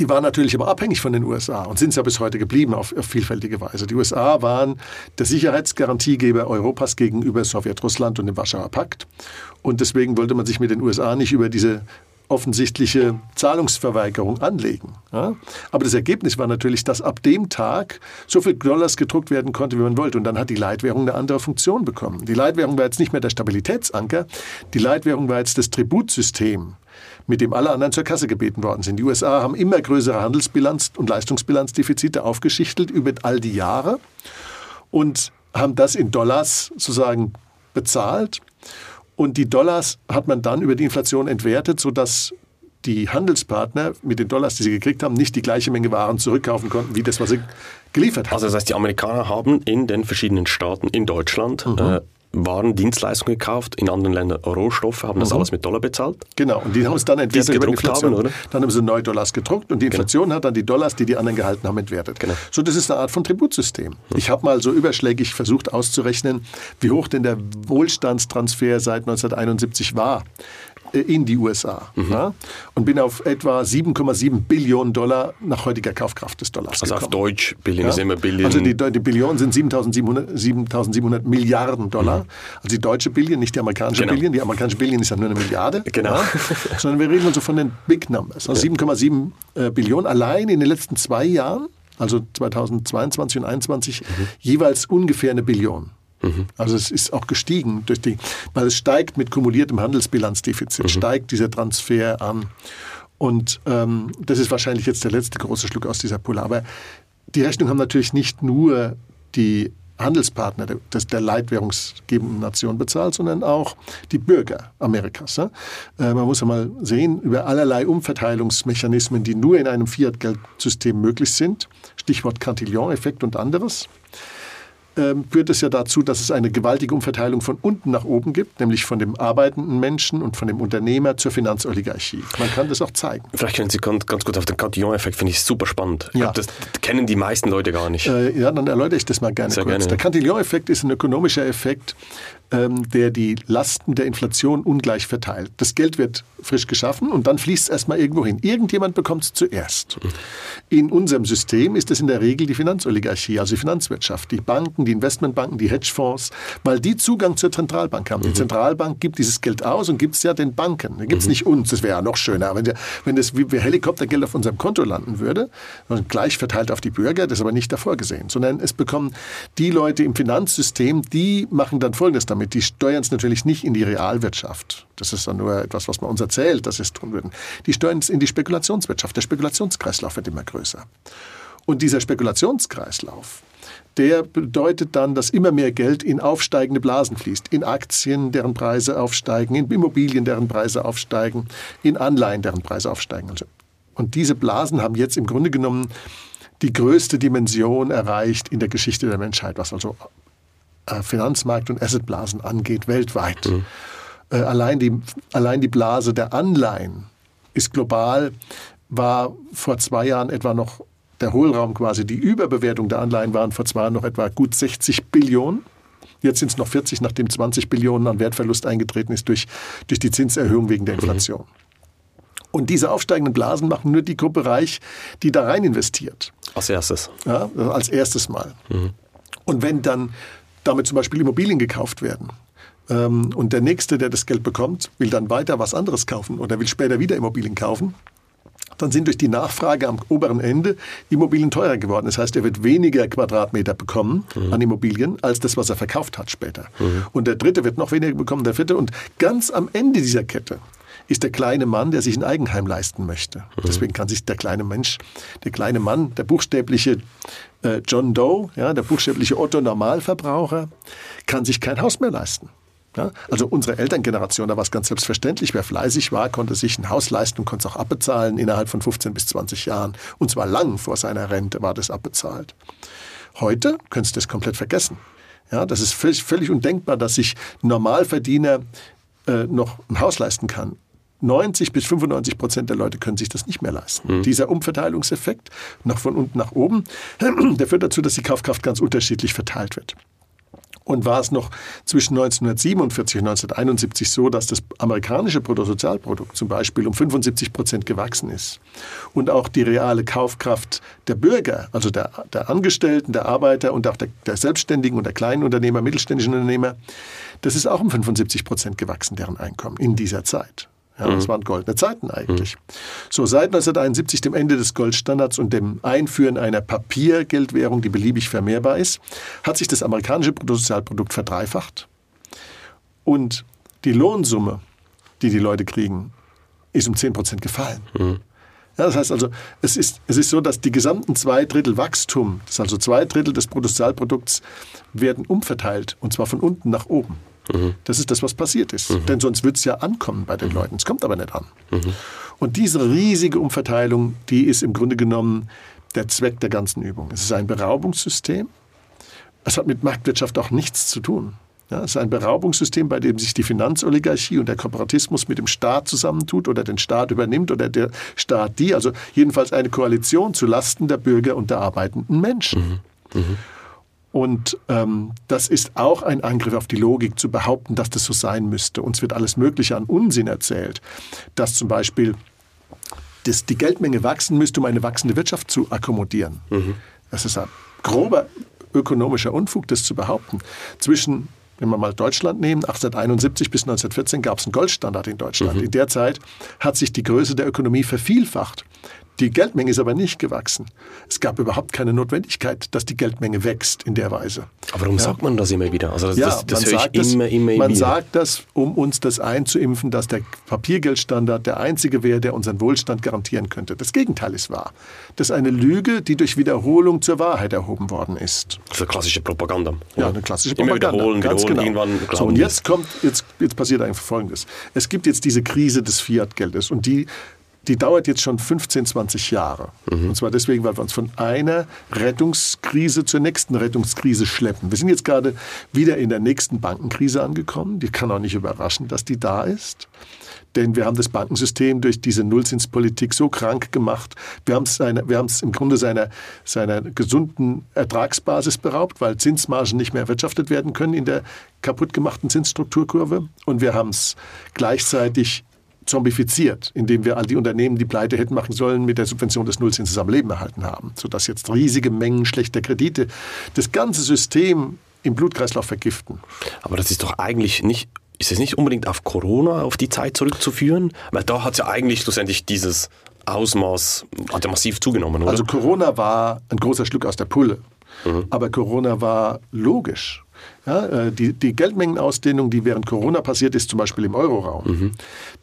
die waren natürlich aber abhängig von den USA und sind es ja bis heute geblieben auf, auf, vielfältige Weise. Die USA waren der Sicherheitsgarantiegeber Europas gegenüber Sowjetrussland und dem Warschauer Pakt. Und deswegen wollte man sich mit den USA nicht über diese offensichtliche Zahlungsverweigerung anlegen. Ja? Aber das Ergebnis war natürlich, dass ab dem Tag so viel Dollars gedruckt werden konnte, wie man wollte. Und dann hat die Leitwährung eine andere Funktion bekommen. Die Leitwährung war jetzt nicht mehr der Stabilitätsanker, die Leitwährung war jetzt das Tributsystem mit dem alle anderen zur Kasse gebeten worden sind. Die USA haben immer größere Handelsbilanz- und Leistungsbilanzdefizite aufgeschichtelt über all die Jahre und haben das in Dollars sozusagen bezahlt. Und die Dollars hat man dann über die Inflation entwertet, sodass die Handelspartner mit den Dollars, die sie gekriegt haben, nicht die gleiche Menge Waren zurückkaufen konnten, wie das, was sie geliefert haben. Also das heißt, die Amerikaner haben in den verschiedenen Staaten in Deutschland mhm. äh, waren Dienstleistungen gekauft, in anderen Ländern Rohstoffe, haben das mhm. alles mit Dollar bezahlt. Genau, und die haben es dann entwertet die Inflation. Haben, oder? Dann haben sie neue Dollars gedruckt und die genau. Inflation genau. hat dann die Dollars, die die anderen gehalten haben, entwertet. Genau. So, das ist eine Art von Tributsystem. Mhm. Ich habe mal so überschlägig versucht auszurechnen, wie hoch denn der Wohlstandstransfer seit 1971 war. Äh, in die USA mhm. ja, und bin auf etwa 7,7 Billionen Dollar nach heutiger Kaufkraft des Dollars also gekommen. auf Deutsch, Billion ja? ist immer Billion. Also die, die Billionen sind 7.700 7 Milliarden Dollar. Mhm. Also die deutsche Billion, nicht die amerikanische genau. Billion. Die amerikanische Billion ist ja nur eine Milliarde. Genau. Ja? Sondern wir reden also von den Big Numbers. Also 7,7 äh, Billionen allein in den letzten zwei Jahren, also 2022 und 2021, mhm. jeweils ungefähr eine Billion. Mhm. Also es ist auch gestiegen, durch die, weil es steigt mit kumuliertem Handelsbilanzdefizit, mhm. steigt dieser Transfer an. Und ähm, das ist wahrscheinlich jetzt der letzte große Schluck aus dieser Pulle. Aber die Rechnung haben natürlich nicht nur die Handelspartner der, der leitwährungsgebenden Nation bezahlt, sondern auch die Bürger Amerikas. Äh, man muss ja mal sehen, über allerlei Umverteilungsmechanismen, die nur in einem Fiat-Geldsystem möglich sind, Stichwort Cantillon-Effekt und anderes, führt es ja dazu, dass es eine gewaltige Umverteilung von unten nach oben gibt, nämlich von dem arbeitenden Menschen und von dem Unternehmer zur Finanzoligarchie. Man kann das auch zeigen. Vielleicht können Sie ganz, ganz gut auf den Cantillon-Effekt, finde ich super spannend. Ich ja. Glaub, das kennen die meisten Leute gar nicht. Äh, ja, dann erläutere ich das mal gerne Sehr kurz. Gerne. Der Cantillon-Effekt ist ein ökonomischer Effekt, ähm, der die Lasten der Inflation ungleich verteilt. Das Geld wird frisch geschaffen und dann fließt es erstmal irgendwo hin. Irgendjemand bekommt es zuerst. In unserem System ist es in der Regel die Finanzoligarchie, also die Finanzwirtschaft, die Banken, die Investmentbanken, die Hedgefonds, weil die Zugang zur Zentralbank haben. Mhm. Die Zentralbank gibt dieses Geld aus und gibt es ja den Banken. Da gibt es mhm. nicht uns. Das wäre ja noch schöner. Wenn, der, wenn das wie Helikoptergeld auf unserem Konto landen würde, gleich verteilt auf die Bürger, das ist aber nicht davor gesehen, sondern es bekommen die Leute im Finanzsystem, die machen dann Folgendes damit damit. Die steuern es natürlich nicht in die Realwirtschaft. Das ist dann nur etwas, was man uns erzählt, dass sie es tun würden. Die steuern es in die Spekulationswirtschaft. Der Spekulationskreislauf wird immer größer. Und dieser Spekulationskreislauf, der bedeutet dann, dass immer mehr Geld in aufsteigende Blasen fließt. In Aktien, deren Preise aufsteigen, in Immobilien, deren Preise aufsteigen, in Anleihen, deren Preise aufsteigen. Und diese Blasen haben jetzt im Grunde genommen die größte Dimension erreicht in der Geschichte der Menschheit, was also Finanzmarkt und Assetblasen angeht, weltweit. Mhm. Äh, allein, die, allein die Blase der Anleihen ist global, war vor zwei Jahren etwa noch der Hohlraum quasi, die Überbewertung der Anleihen waren vor zwei Jahren noch etwa gut 60 Billionen. Jetzt sind es noch 40, nachdem 20 Billionen an Wertverlust eingetreten ist durch, durch die Zinserhöhung wegen der mhm. Inflation. Mhm. Und diese aufsteigenden Blasen machen nur die Gruppe reich, die da rein investiert. Als erstes. Ja, als erstes Mal. Mhm. Und wenn dann damit zum Beispiel Immobilien gekauft werden. Ähm, und der Nächste, der das Geld bekommt, will dann weiter was anderes kaufen oder will später wieder Immobilien kaufen. Dann sind durch die Nachfrage am oberen Ende Immobilien teurer geworden. Das heißt, er wird weniger Quadratmeter bekommen mhm. an Immobilien als das, was er verkauft hat später. Mhm. Und der Dritte wird noch weniger bekommen, der Vierte. Und ganz am Ende dieser Kette ist der kleine Mann, der sich ein Eigenheim leisten möchte. Mhm. Deswegen kann sich der kleine Mensch, der kleine Mann, der buchstäbliche äh, John Doe, ja, der buchstäbliche Otto Normalverbraucher, kann sich kein Haus mehr leisten. Ja, also unsere Elterngeneration, da war es ganz selbstverständlich. Wer fleißig war, konnte sich ein Haus leisten und konnte es auch abbezahlen innerhalb von 15 bis 20 Jahren. Und zwar lang vor seiner Rente war das abbezahlt. Heute könntest du das komplett vergessen. Ja, das ist völlig, völlig undenkbar, dass sich ein Normalverdiener äh, noch ein Haus leisten kann. 90 bis 95 Prozent der Leute können sich das nicht mehr leisten. Mhm. Dieser Umverteilungseffekt nach von unten nach oben, der führt dazu, dass die Kaufkraft ganz unterschiedlich verteilt wird. Und war es noch zwischen 1947 und 1971 so, dass das amerikanische Bruttosozialprodukt zum Beispiel um 75 Prozent gewachsen ist und auch die reale Kaufkraft der Bürger, also der, der Angestellten, der Arbeiter und auch der, der Selbstständigen und der kleinen Unternehmer, mittelständischen Unternehmer, das ist auch um 75 Prozent gewachsen, deren Einkommen in dieser Zeit. Ja, mhm. Das waren goldene Zeiten eigentlich. Mhm. So, seit 1971, dem Ende des Goldstandards und dem Einführen einer Papiergeldwährung, die beliebig vermehrbar ist, hat sich das amerikanische Bruttosozialprodukt verdreifacht. Und die Lohnsumme, die die Leute kriegen, ist um 10 Prozent gefallen. Mhm. Ja, das heißt also, es ist, es ist so, dass die gesamten zwei Drittel Wachstum, das ist also zwei Drittel des Bruttosozialprodukts, werden umverteilt, und zwar von unten nach oben. Mhm. Das ist das, was passiert ist. Mhm. Denn sonst wird es ja ankommen bei den mhm. Leuten. Es kommt aber nicht an. Mhm. Und diese riesige Umverteilung, die ist im Grunde genommen der Zweck der ganzen Übung. Es ist ein Beraubungssystem. Es hat mit Marktwirtschaft auch nichts zu tun. Ja, es ist ein Beraubungssystem, bei dem sich die Finanzoligarchie und der Kooperatismus mit dem Staat zusammentut oder den Staat übernimmt oder der Staat die, also jedenfalls eine Koalition zu Lasten der Bürger und der arbeitenden Menschen. Mhm. Mhm. Und ähm, das ist auch ein Angriff auf die Logik, zu behaupten, dass das so sein müsste. Uns wird alles Mögliche an Unsinn erzählt, dass zum Beispiel das, die Geldmenge wachsen müsste, um eine wachsende Wirtschaft zu akkommodieren. Mhm. Das ist ein grober ökonomischer Unfug, das zu behaupten. Zwischen wenn wir mal Deutschland nehmen, 1871 bis 1914 gab es einen Goldstandard in Deutschland. Mhm. In der Zeit hat sich die Größe der Ökonomie vervielfacht. Die Geldmenge ist aber nicht gewachsen. Es gab überhaupt keine Notwendigkeit, dass die Geldmenge wächst in der Weise. Aber warum ja. sagt man das immer wieder? Also das, ja, das, das höre ich das, immer, immer, Man wieder. sagt das, um uns das einzuimpfen, dass der Papiergeldstandard der einzige wäre, der unseren Wohlstand garantieren könnte. Das Gegenteil ist wahr. Das ist eine Lüge, die durch Wiederholung zur Wahrheit erhoben worden ist. Also klassische Propaganda. Ja, eine klassische Propaganda. Immer wiederholen, Ganz wiederholen, genau. irgendwann so, und jetzt kommt, jetzt, jetzt passiert einfach Folgendes. Es gibt jetzt diese Krise des Fiat-Geldes und die die dauert jetzt schon 15, 20 Jahre. Mhm. Und zwar deswegen, weil wir uns von einer Rettungskrise zur nächsten Rettungskrise schleppen. Wir sind jetzt gerade wieder in der nächsten Bankenkrise angekommen. Die kann auch nicht überraschen, dass die da ist. Denn wir haben das Bankensystem durch diese Nullzinspolitik so krank gemacht. Wir haben es, wir haben es im Grunde seiner, seiner gesunden Ertragsbasis beraubt, weil Zinsmargen nicht mehr erwirtschaftet werden können in der kaputtgemachten Zinsstrukturkurve. Und wir haben es gleichzeitig zombifiziert, indem wir all die Unternehmen, die pleite hätten machen sollen, mit der Subvention des Nullzinses am Leben erhalten haben, sodass jetzt riesige Mengen schlechter Kredite das ganze System im Blutkreislauf vergiften. Aber das ist doch eigentlich nicht, ist es nicht unbedingt auf Corona, auf die Zeit zurückzuführen? Weil da hat es ja eigentlich schlussendlich dieses Ausmaß, hat ja massiv zugenommen, oder? Also Corona war ein großer Schluck aus der Pulle. Mhm. Aber Corona war logisch. Ja, äh, die, die Geldmengenausdehnung, die während Corona passiert ist, zum Beispiel im Euroraum, mhm.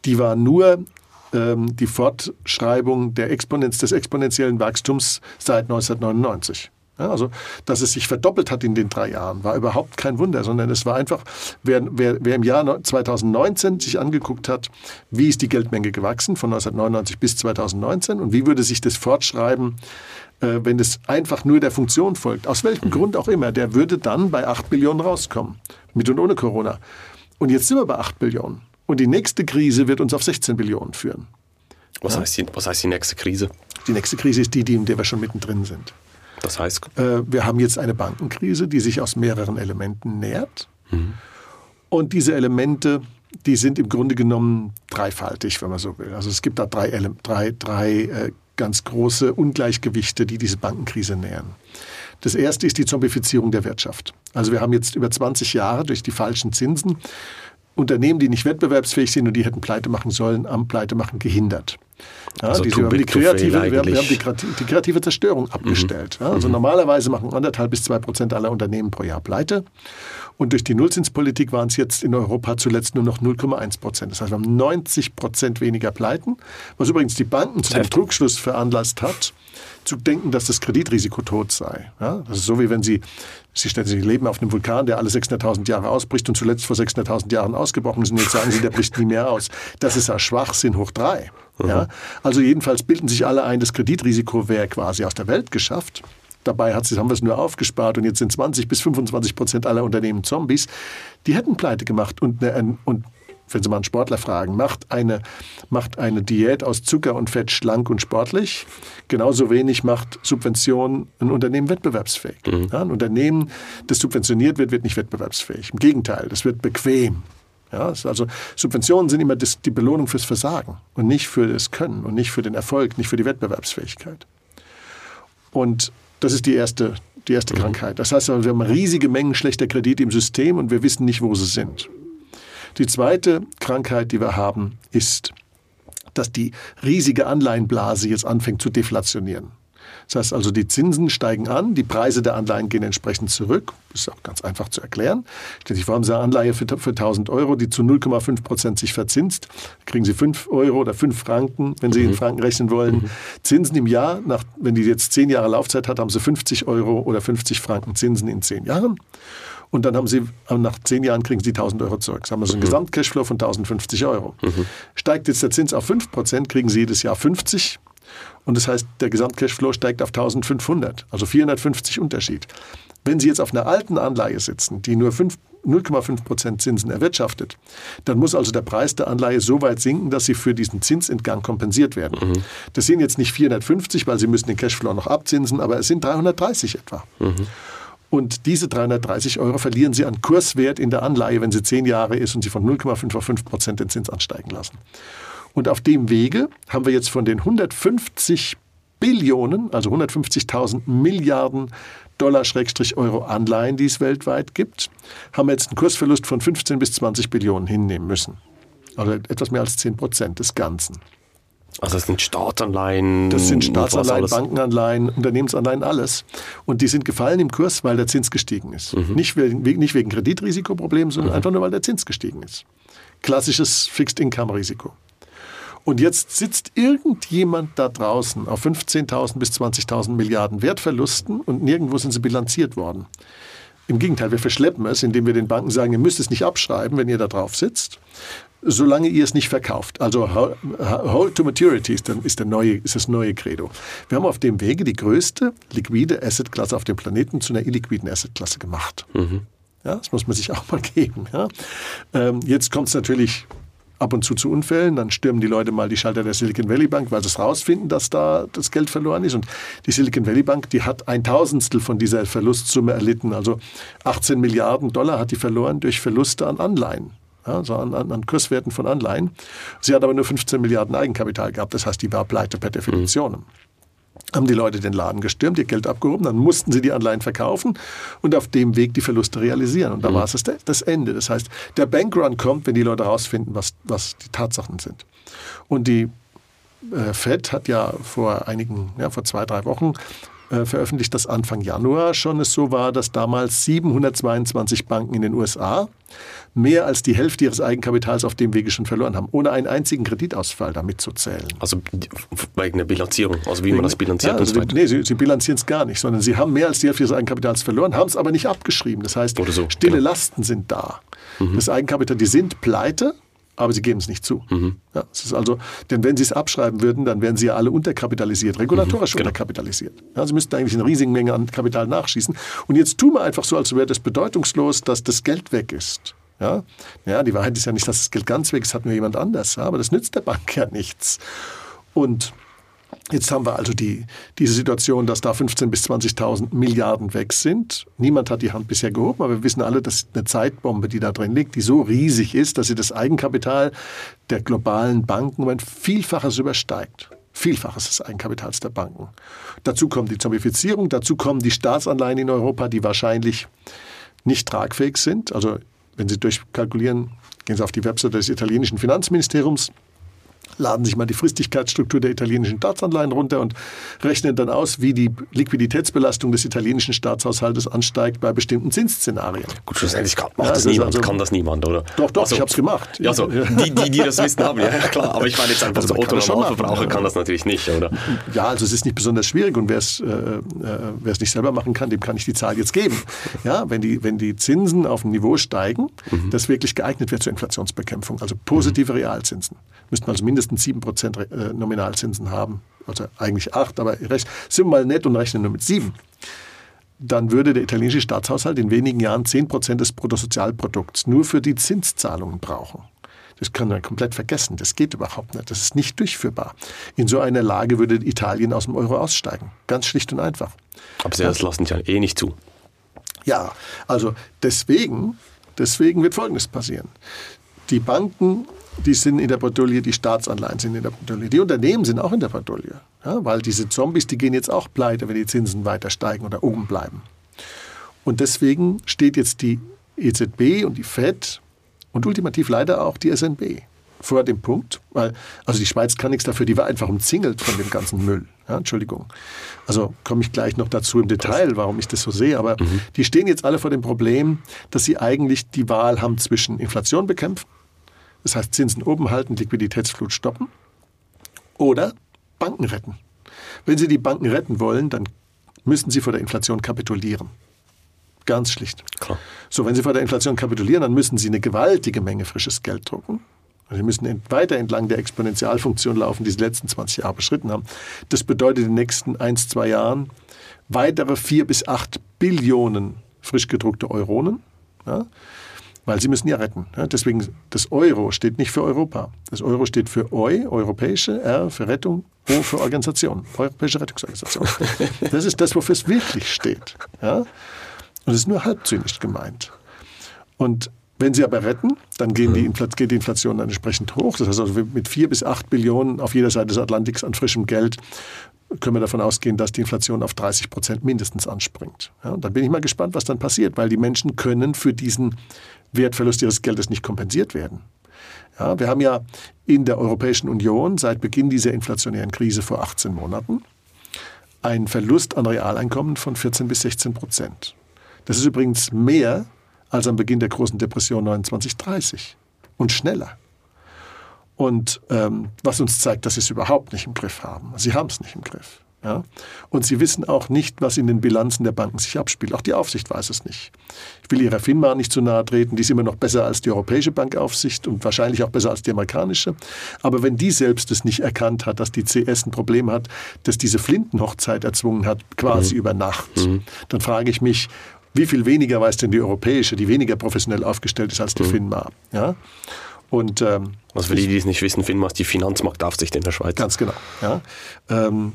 die war nur ähm, die Fortschreibung der Exponenz, des exponentiellen Wachstums seit 1999. Ja, also, dass es sich verdoppelt hat in den drei Jahren, war überhaupt kein Wunder, sondern es war einfach, wer, wer, wer im Jahr 2019 sich angeguckt hat, wie ist die Geldmenge gewachsen von 1999 bis 2019 und wie würde sich das fortschreiben äh, wenn es einfach nur der Funktion folgt, aus welchem mhm. Grund auch immer, der würde dann bei 8 Billionen rauskommen, mit und ohne Corona. Und jetzt sind wir bei 8 Billionen. Und die nächste Krise wird uns auf 16 Billionen führen. Was, ja? heißt, die, was heißt die nächste Krise? Die nächste Krise ist die, die in der wir schon mittendrin sind. Das heißt? Äh, wir haben jetzt eine Bankenkrise, die sich aus mehreren Elementen nährt. Mhm. Und diese Elemente, die sind im Grunde genommen dreifaltig, wenn man so will. Also es gibt da drei, drei, drei äh, ganz große Ungleichgewichte, die diese Bankenkrise nähern. Das erste ist die Zombifizierung der Wirtschaft. Also wir haben jetzt über 20 Jahre durch die falschen Zinsen Unternehmen, die nicht wettbewerbsfähig sind und die hätten pleite machen sollen, am Pleitemachen gehindert. Ja, also diese, wir haben, die kreative, wir wir haben die, die, kreative Zerstörung abgestellt. Mhm. Ja, also mhm. normalerweise machen anderthalb bis zwei Prozent aller Unternehmen pro Jahr pleite. Und durch die Nullzinspolitik waren es jetzt in Europa zuletzt nur noch 0,1 Prozent. Das heißt, wir haben 90 Prozent weniger Pleiten, was übrigens die Banken zu dem Trugschluss veranlasst hat, zu denken, dass das Kreditrisiko tot sei. Ja, das ist so, wie wenn Sie, Sie, stellen, Sie leben auf einem Vulkan, der alle 600.000 Jahre ausbricht und zuletzt vor 600.000 Jahren ausgebrochen ist und jetzt sagen Sie, der bricht nie mehr aus. Das ist ja Schwachsinn hoch drei. Ja, also jedenfalls bilden sich alle ein, das Kreditrisiko wäre quasi aus der Welt geschafft. Dabei hat, haben wir es nur aufgespart und jetzt sind 20 bis 25 Prozent aller Unternehmen Zombies. Die hätten pleite gemacht und, und wenn Sie mal einen Sportler fragen, macht eine, macht eine Diät aus Zucker und Fett schlank und sportlich? Genauso wenig macht Subvention ein Unternehmen wettbewerbsfähig. Mhm. Ja, ein Unternehmen, das subventioniert wird, wird nicht wettbewerbsfähig. Im Gegenteil, das wird bequem. Ja, also Subventionen sind immer die Belohnung fürs Versagen und nicht für das Können und nicht für den Erfolg, nicht für die Wettbewerbsfähigkeit. Und das ist die erste, die erste mhm. Krankheit. Das heißt, wir haben riesige Mengen schlechter Kredite im System und wir wissen nicht, wo sie sind. Die zweite Krankheit, die wir haben, ist, dass die riesige Anleihenblase jetzt anfängt zu deflationieren. Das heißt also, die Zinsen steigen an, die Preise der Anleihen gehen entsprechend zurück. Das ist auch ganz einfach zu erklären. Stellen Sie sich vor, haben Sie eine Anleihe für, für 1000 Euro, die zu 0,5 Prozent sich verzinst. kriegen Sie 5 Euro oder 5 Franken, wenn Sie mhm. in Franken rechnen wollen. Mhm. Zinsen im Jahr, nach, wenn die jetzt 10 Jahre Laufzeit hat, haben Sie 50 Euro oder 50 Franken Zinsen in 10 Jahren. Und dann haben Sie, nach 10 Jahren kriegen Sie 1000 Euro zurück. Das haben wir so einen mhm. Gesamtcashflow von 1050 Euro. Mhm. Steigt jetzt der Zins auf 5 Prozent, kriegen Sie jedes Jahr 50 und das heißt, der Gesamtcashflow steigt auf 1500, also 450 Unterschied. Wenn Sie jetzt auf einer alten Anleihe sitzen, die nur 0,5 Prozent Zinsen erwirtschaftet, dann muss also der Preis der Anleihe so weit sinken, dass Sie für diesen Zinsentgang kompensiert werden. Mhm. Das sind jetzt nicht 450, weil Sie müssen den Cashflow noch abzinsen, aber es sind 330 etwa. Mhm. Und diese 330 Euro verlieren Sie an Kurswert in der Anleihe, wenn sie 10 Jahre ist und Sie von 0,5 auf 5 Prozent den Zins ansteigen lassen. Und auf dem Wege haben wir jetzt von den 150 Billionen, also 150.000 Milliarden Dollar-Euro Anleihen, die es weltweit gibt, haben wir jetzt einen Kursverlust von 15 bis 20 Billionen hinnehmen müssen. Also etwas mehr als 10 Prozent des Ganzen. Also das sind Staatsanleihen. Das sind Staatsanleihen, Bankenanleihen, Unternehmensanleihen, alles. Und die sind gefallen im Kurs, weil der Zins gestiegen ist. Mhm. Nicht, wegen, nicht wegen Kreditrisikoproblemen, sondern mhm. einfach nur, weil der Zins gestiegen ist. Klassisches Fixed-Income-Risiko. Und jetzt sitzt irgendjemand da draußen auf 15.000 bis 20.000 Milliarden Wertverlusten und nirgendwo sind sie bilanziert worden. Im Gegenteil, wir verschleppen es, indem wir den Banken sagen, ihr müsst es nicht abschreiben, wenn ihr da drauf sitzt, solange ihr es nicht verkauft. Also Hold to Maturity ist, dann, ist, der neue, ist das neue Credo. Wir haben auf dem Wege die größte liquide Assetklasse auf dem Planeten zu einer illiquiden Assetklasse gemacht. Mhm. Ja, das muss man sich auch mal geben. Ja. Ähm, jetzt kommt es natürlich ab und zu zu Unfällen. Dann stürmen die Leute mal die Schalter der Silicon Valley Bank, weil sie es rausfinden, dass da das Geld verloren ist. Und die Silicon Valley Bank, die hat ein Tausendstel von dieser Verlustsumme erlitten. Also 18 Milliarden Dollar hat die verloren durch Verluste an Anleihen. Also an, an, an Kurswerten von Anleihen. Sie hat aber nur 15 Milliarden Eigenkapital gehabt. Das heißt, die war pleite per Definition. Mhm haben die Leute den Laden gestürmt, ihr Geld abgehoben, dann mussten sie die Anleihen verkaufen und auf dem Weg die Verluste realisieren. Und da mhm. war es das, das, Ende. Das heißt, der Bankrun kommt, wenn die Leute herausfinden, was, was die Tatsachen sind. Und die äh, Fed hat ja vor einigen, ja, vor zwei, drei Wochen äh, veröffentlicht, dass Anfang Januar schon es so war, dass damals 722 Banken in den USA mehr als die Hälfte ihres Eigenkapitals auf dem Wege schon verloren haben, ohne einen einzigen Kreditausfall damit zu zählen. Also wegen der Bilanzierung, also wie man das bilanziert. Ja, also, nee, sie, sie bilanzieren es gar nicht, sondern sie haben mehr als die Hälfte ihres Eigenkapitals verloren, haben es aber nicht abgeschrieben. Das heißt, so, stille genau. Lasten sind da. Mhm. Das Eigenkapital, die sind pleite, aber sie geben es nicht zu. Mhm. Ja, es ist also, denn wenn sie es abschreiben würden, dann wären sie ja alle unterkapitalisiert, regulatorisch mhm, genau. unterkapitalisiert. Ja, sie müssten eigentlich eine riesige Menge an Kapital nachschießen. Und jetzt tun wir einfach so, als wäre das bedeutungslos, dass das Geld weg ist. Ja? ja, die Wahrheit ist ja nicht, dass das Geld ganz weg ist, hat nur jemand anders. Ja? Aber das nützt der Bank ja nichts. Und Jetzt haben wir also die, diese Situation, dass da 15.000 bis 20.000 Milliarden weg sind. Niemand hat die Hand bisher gehoben, aber wir wissen alle, dass eine Zeitbombe, die da drin liegt, die so riesig ist, dass sie das Eigenkapital der globalen Banken um ein Vielfaches übersteigt. Vielfaches des Eigenkapitals der Banken. Dazu kommt die Zombifizierung, dazu kommen die Staatsanleihen in Europa, die wahrscheinlich nicht tragfähig sind. Also wenn Sie durchkalkulieren, gehen Sie auf die Website des italienischen Finanzministeriums, laden sich mal die Fristigkeitsstruktur der italienischen Staatsanleihen runter und rechnen dann aus, wie die Liquiditätsbelastung des italienischen Staatshaushaltes ansteigt bei bestimmten Zinsszenarien. Gut, schlussendlich macht ja, das niemand, also, kann das niemand, oder? Doch, doch, also, ich habe es gemacht. Ja, so, die, die, die das wissen haben, ja klar, aber ich meine jetzt einfach, also der Otto-Normalverbraucher kann das natürlich nicht, oder? Ja, also es ist nicht besonders schwierig und wer es äh, äh, nicht selber machen kann, dem kann ich die Zahl jetzt geben. Ja, wenn die, wenn die Zinsen auf ein Niveau steigen, mhm. das wirklich geeignet wird zur Inflationsbekämpfung, also positive mhm. Realzinsen, müssten wir also mindestens 7% äh, Nominalzinsen haben, also eigentlich 8, aber sind wir mal nett und rechnen nur mit 7 dann würde der italienische Staatshaushalt in wenigen Jahren 10% des Bruttosozialprodukts nur für die Zinszahlungen brauchen. Das kann man komplett vergessen. Das geht überhaupt nicht. Das ist nicht durchführbar. In so einer Lage würde Italien aus dem Euro aussteigen. Ganz schlicht und einfach. Aber Sie das lassen ja eh nicht zu. Ja, also deswegen, deswegen wird Folgendes passieren. Die Banken, die sind in der Bredouille, die Staatsanleihen sind in der Bredouille, die Unternehmen sind auch in der Bredouille. Ja, weil diese Zombies, die gehen jetzt auch pleite, wenn die Zinsen weiter steigen oder oben bleiben. Und deswegen steht jetzt die EZB und die FED und ultimativ leider auch die SNB vor dem Punkt, weil, also die Schweiz kann nichts dafür, die war einfach umzingelt von dem ganzen Müll. Ja, Entschuldigung. Also komme ich gleich noch dazu im Detail, warum ich das so sehe. Aber mhm. die stehen jetzt alle vor dem Problem, dass sie eigentlich die Wahl haben zwischen Inflation bekämpfen, das heißt Zinsen oben halten, Liquiditätsflut stoppen, oder Banken retten. Wenn sie die Banken retten wollen, dann müssen sie vor der Inflation kapitulieren. Ganz schlicht. Klar. So, wenn Sie vor der Inflation kapitulieren, dann müssen Sie eine gewaltige Menge frisches Geld drucken. Sie müssen weiter entlang der Exponentialfunktion laufen, die Sie die letzten 20 Jahre beschritten haben. Das bedeutet in den nächsten ein, zwei Jahren weitere 4 bis 8 Billionen frisch gedruckte Euronen. Ja, weil sie müssen ja retten. Ja, deswegen, das Euro steht nicht für Europa. Das Euro steht für Eu, europäische, R für Rettung, O für Organisation, europäische Rettungsorganisation. Das ist das, wofür es wirklich steht. Ja? Und es ist nur halb zynisch gemeint. Und wenn sie aber retten, dann die geht die Inflation dann entsprechend hoch. Das heißt also mit vier bis acht Billionen auf jeder Seite des Atlantiks an frischem Geld können wir davon ausgehen, dass die Inflation auf 30 Prozent mindestens anspringt. Ja, und dann bin ich mal gespannt, was dann passiert, weil die Menschen können für diesen Wertverlust ihres Geldes nicht kompensiert werden. Ja, wir haben ja in der Europäischen Union seit Beginn dieser inflationären Krise vor 18 Monaten einen Verlust an Realeinkommen von 14 bis 16 Prozent. Das ist übrigens mehr als am Beginn der großen Depression 2930 und schneller. Und ähm, was uns zeigt, dass sie es überhaupt nicht im Griff haben. Sie haben es nicht im Griff. Ja? Und sie wissen auch nicht, was in den Bilanzen der Banken sich abspielt. Auch die Aufsicht weiß es nicht. Ich will ihrer FINMA nicht zu nahe treten. Die ist immer noch besser als die Europäische Bankaufsicht und wahrscheinlich auch besser als die amerikanische. Aber wenn die selbst es nicht erkannt hat, dass die CS ein Problem hat, dass diese Flintenhochzeit erzwungen hat, quasi mhm. über Nacht, mhm. dann frage ich mich, wie viel weniger weiß denn die europäische, die weniger professionell aufgestellt ist als die mhm. FINMA? Ja? Und, ähm, also für die, die es nicht wissen, FINMA ist die Finanzmarktaufsicht in der Schweiz. Ganz genau. Ja? Ähm,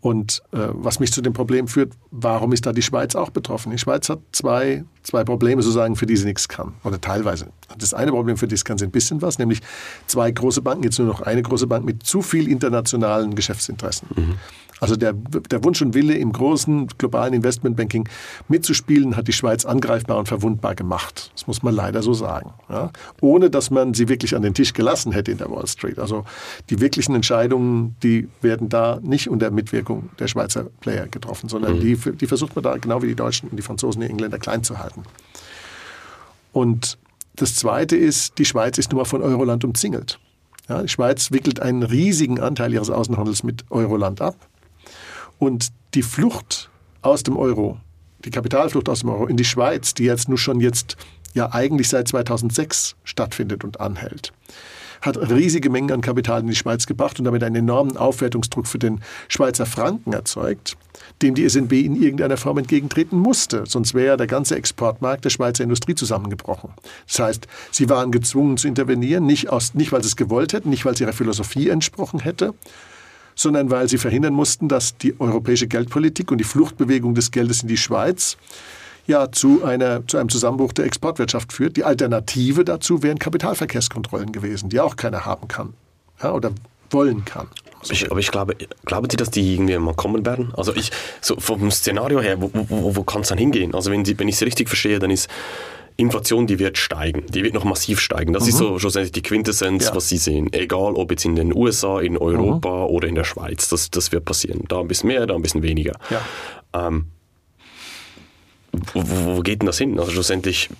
und äh, was mich zu dem Problem führt, warum ist da die Schweiz auch betroffen? Die Schweiz hat zwei, zwei Probleme sozusagen, für die sie nichts kann. Oder teilweise. Das eine Problem, für das kann sie ein bisschen was, nämlich zwei große Banken, jetzt nur noch eine große Bank mit zu viel internationalen Geschäftsinteressen. Mhm. Also der, der Wunsch und Wille im großen globalen Investmentbanking mitzuspielen, hat die Schweiz angreifbar und verwundbar gemacht. Das muss man leider so sagen. Ja? Ohne dass man sie wirklich an den Tisch gelassen hätte in der Wall Street. Also die wirklichen Entscheidungen, die werden da nicht unter Mitwirkung der Schweizer Player getroffen, sondern mhm. die, die versucht man da genau wie die Deutschen und die Franzosen, die Engländer klein zu halten. Und das Zweite ist, die Schweiz ist nun mal von Euroland umzingelt. Ja, die Schweiz wickelt einen riesigen Anteil ihres Außenhandels mit Euroland ab. Und die Flucht aus dem Euro, die Kapitalflucht aus dem Euro in die Schweiz, die jetzt nur schon jetzt ja eigentlich seit 2006 stattfindet und anhält, hat riesige Mengen an Kapital in die Schweiz gebracht und damit einen enormen Aufwertungsdruck für den Schweizer Franken erzeugt, dem die SNB in irgendeiner Form entgegentreten musste. Sonst wäre der ganze Exportmarkt der Schweizer Industrie zusammengebrochen. Das heißt, sie waren gezwungen zu intervenieren, nicht, aus, nicht weil sie es gewollt hätten, nicht weil es ihrer Philosophie entsprochen hätte, sondern weil sie verhindern mussten, dass die europäische Geldpolitik und die Fluchtbewegung des Geldes in die Schweiz ja zu, einer, zu einem Zusammenbruch der Exportwirtschaft führt. Die Alternative dazu wären Kapitalverkehrskontrollen gewesen, die auch keiner haben kann ja, oder wollen kann. Also ich, aber ich glaube, glauben Sie, dass die irgendwie mal kommen werden? Also ich, so vom Szenario her, wo, wo, wo kann es dann hingehen? Also wenn, Sie, wenn ich es richtig verstehe, dann ist Inflation, die wird steigen, die wird noch massiv steigen. Das mhm. ist so schlussendlich die Quintessenz, ja. was Sie sehen. Egal, ob jetzt in den USA, in Europa mhm. oder in der Schweiz, das, das wird passieren. Da ein bisschen mehr, da ein bisschen weniger. Ja. Ähm, wo, wo geht denn das hin? Also schlussendlich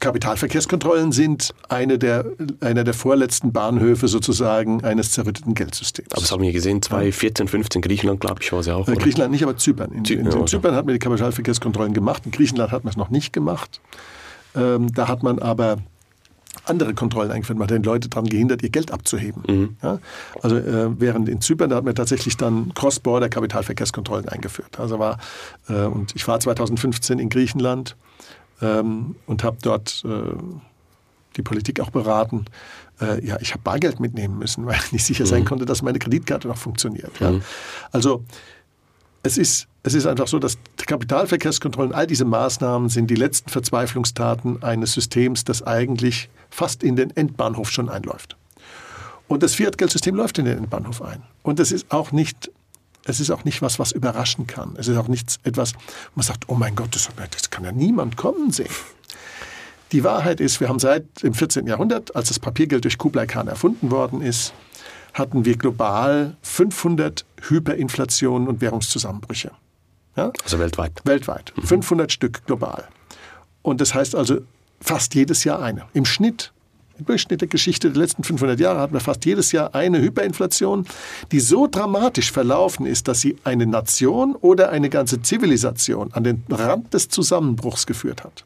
Kapitalverkehrskontrollen sind eine der, einer der vorletzten Bahnhöfe sozusagen eines zerrütteten Geldsystems. Aber das haben wir gesehen, 2014, 15, Griechenland, glaube ich, war es ja auch. Äh, Griechenland nicht, aber Zypern. In, in, in, in Zypern hat man die Kapitalverkehrskontrollen gemacht, in Griechenland hat man es noch nicht gemacht. Ähm, da hat man aber andere Kontrollen eingeführt. Man hat den Leute daran gehindert, ihr Geld abzuheben. Mhm. Ja? Also äh, während in Zypern, da hat man tatsächlich dann Cross-Border Kapitalverkehrskontrollen eingeführt. Also war, äh, und ich war 2015 in Griechenland ähm, und habe dort äh, die Politik auch beraten. Äh, ja, ich habe Bargeld mitnehmen müssen, weil ich nicht sicher sein mhm. konnte, dass meine Kreditkarte noch funktioniert. Ja? Mhm. Also es ist, es ist einfach so, dass Kapitalverkehrskontrollen, all diese Maßnahmen sind die letzten Verzweiflungstaten eines Systems, das eigentlich fast in den Endbahnhof schon einläuft. Und das Fiat-Geldsystem läuft in den Endbahnhof ein. Und es ist auch nicht es ist auch nicht was, was überraschen kann. Es ist auch nichts etwas, wo man sagt, oh mein Gott, das, das kann ja niemand kommen sehen. Die Wahrheit ist, wir haben seit dem 14. Jahrhundert, als das Papiergeld durch Kublai Khan erfunden worden ist, hatten wir global 500 Hyperinflationen und Währungszusammenbrüche. Ja? Also weltweit. Weltweit. Mhm. 500 Stück global. Und das heißt also fast jedes Jahr eine. Im Schnitt im Durchschnitt der Geschichte der letzten 500 Jahre hatten wir fast jedes Jahr eine Hyperinflation, die so dramatisch verlaufen ist, dass sie eine Nation oder eine ganze Zivilisation an den Rand des Zusammenbruchs geführt hat.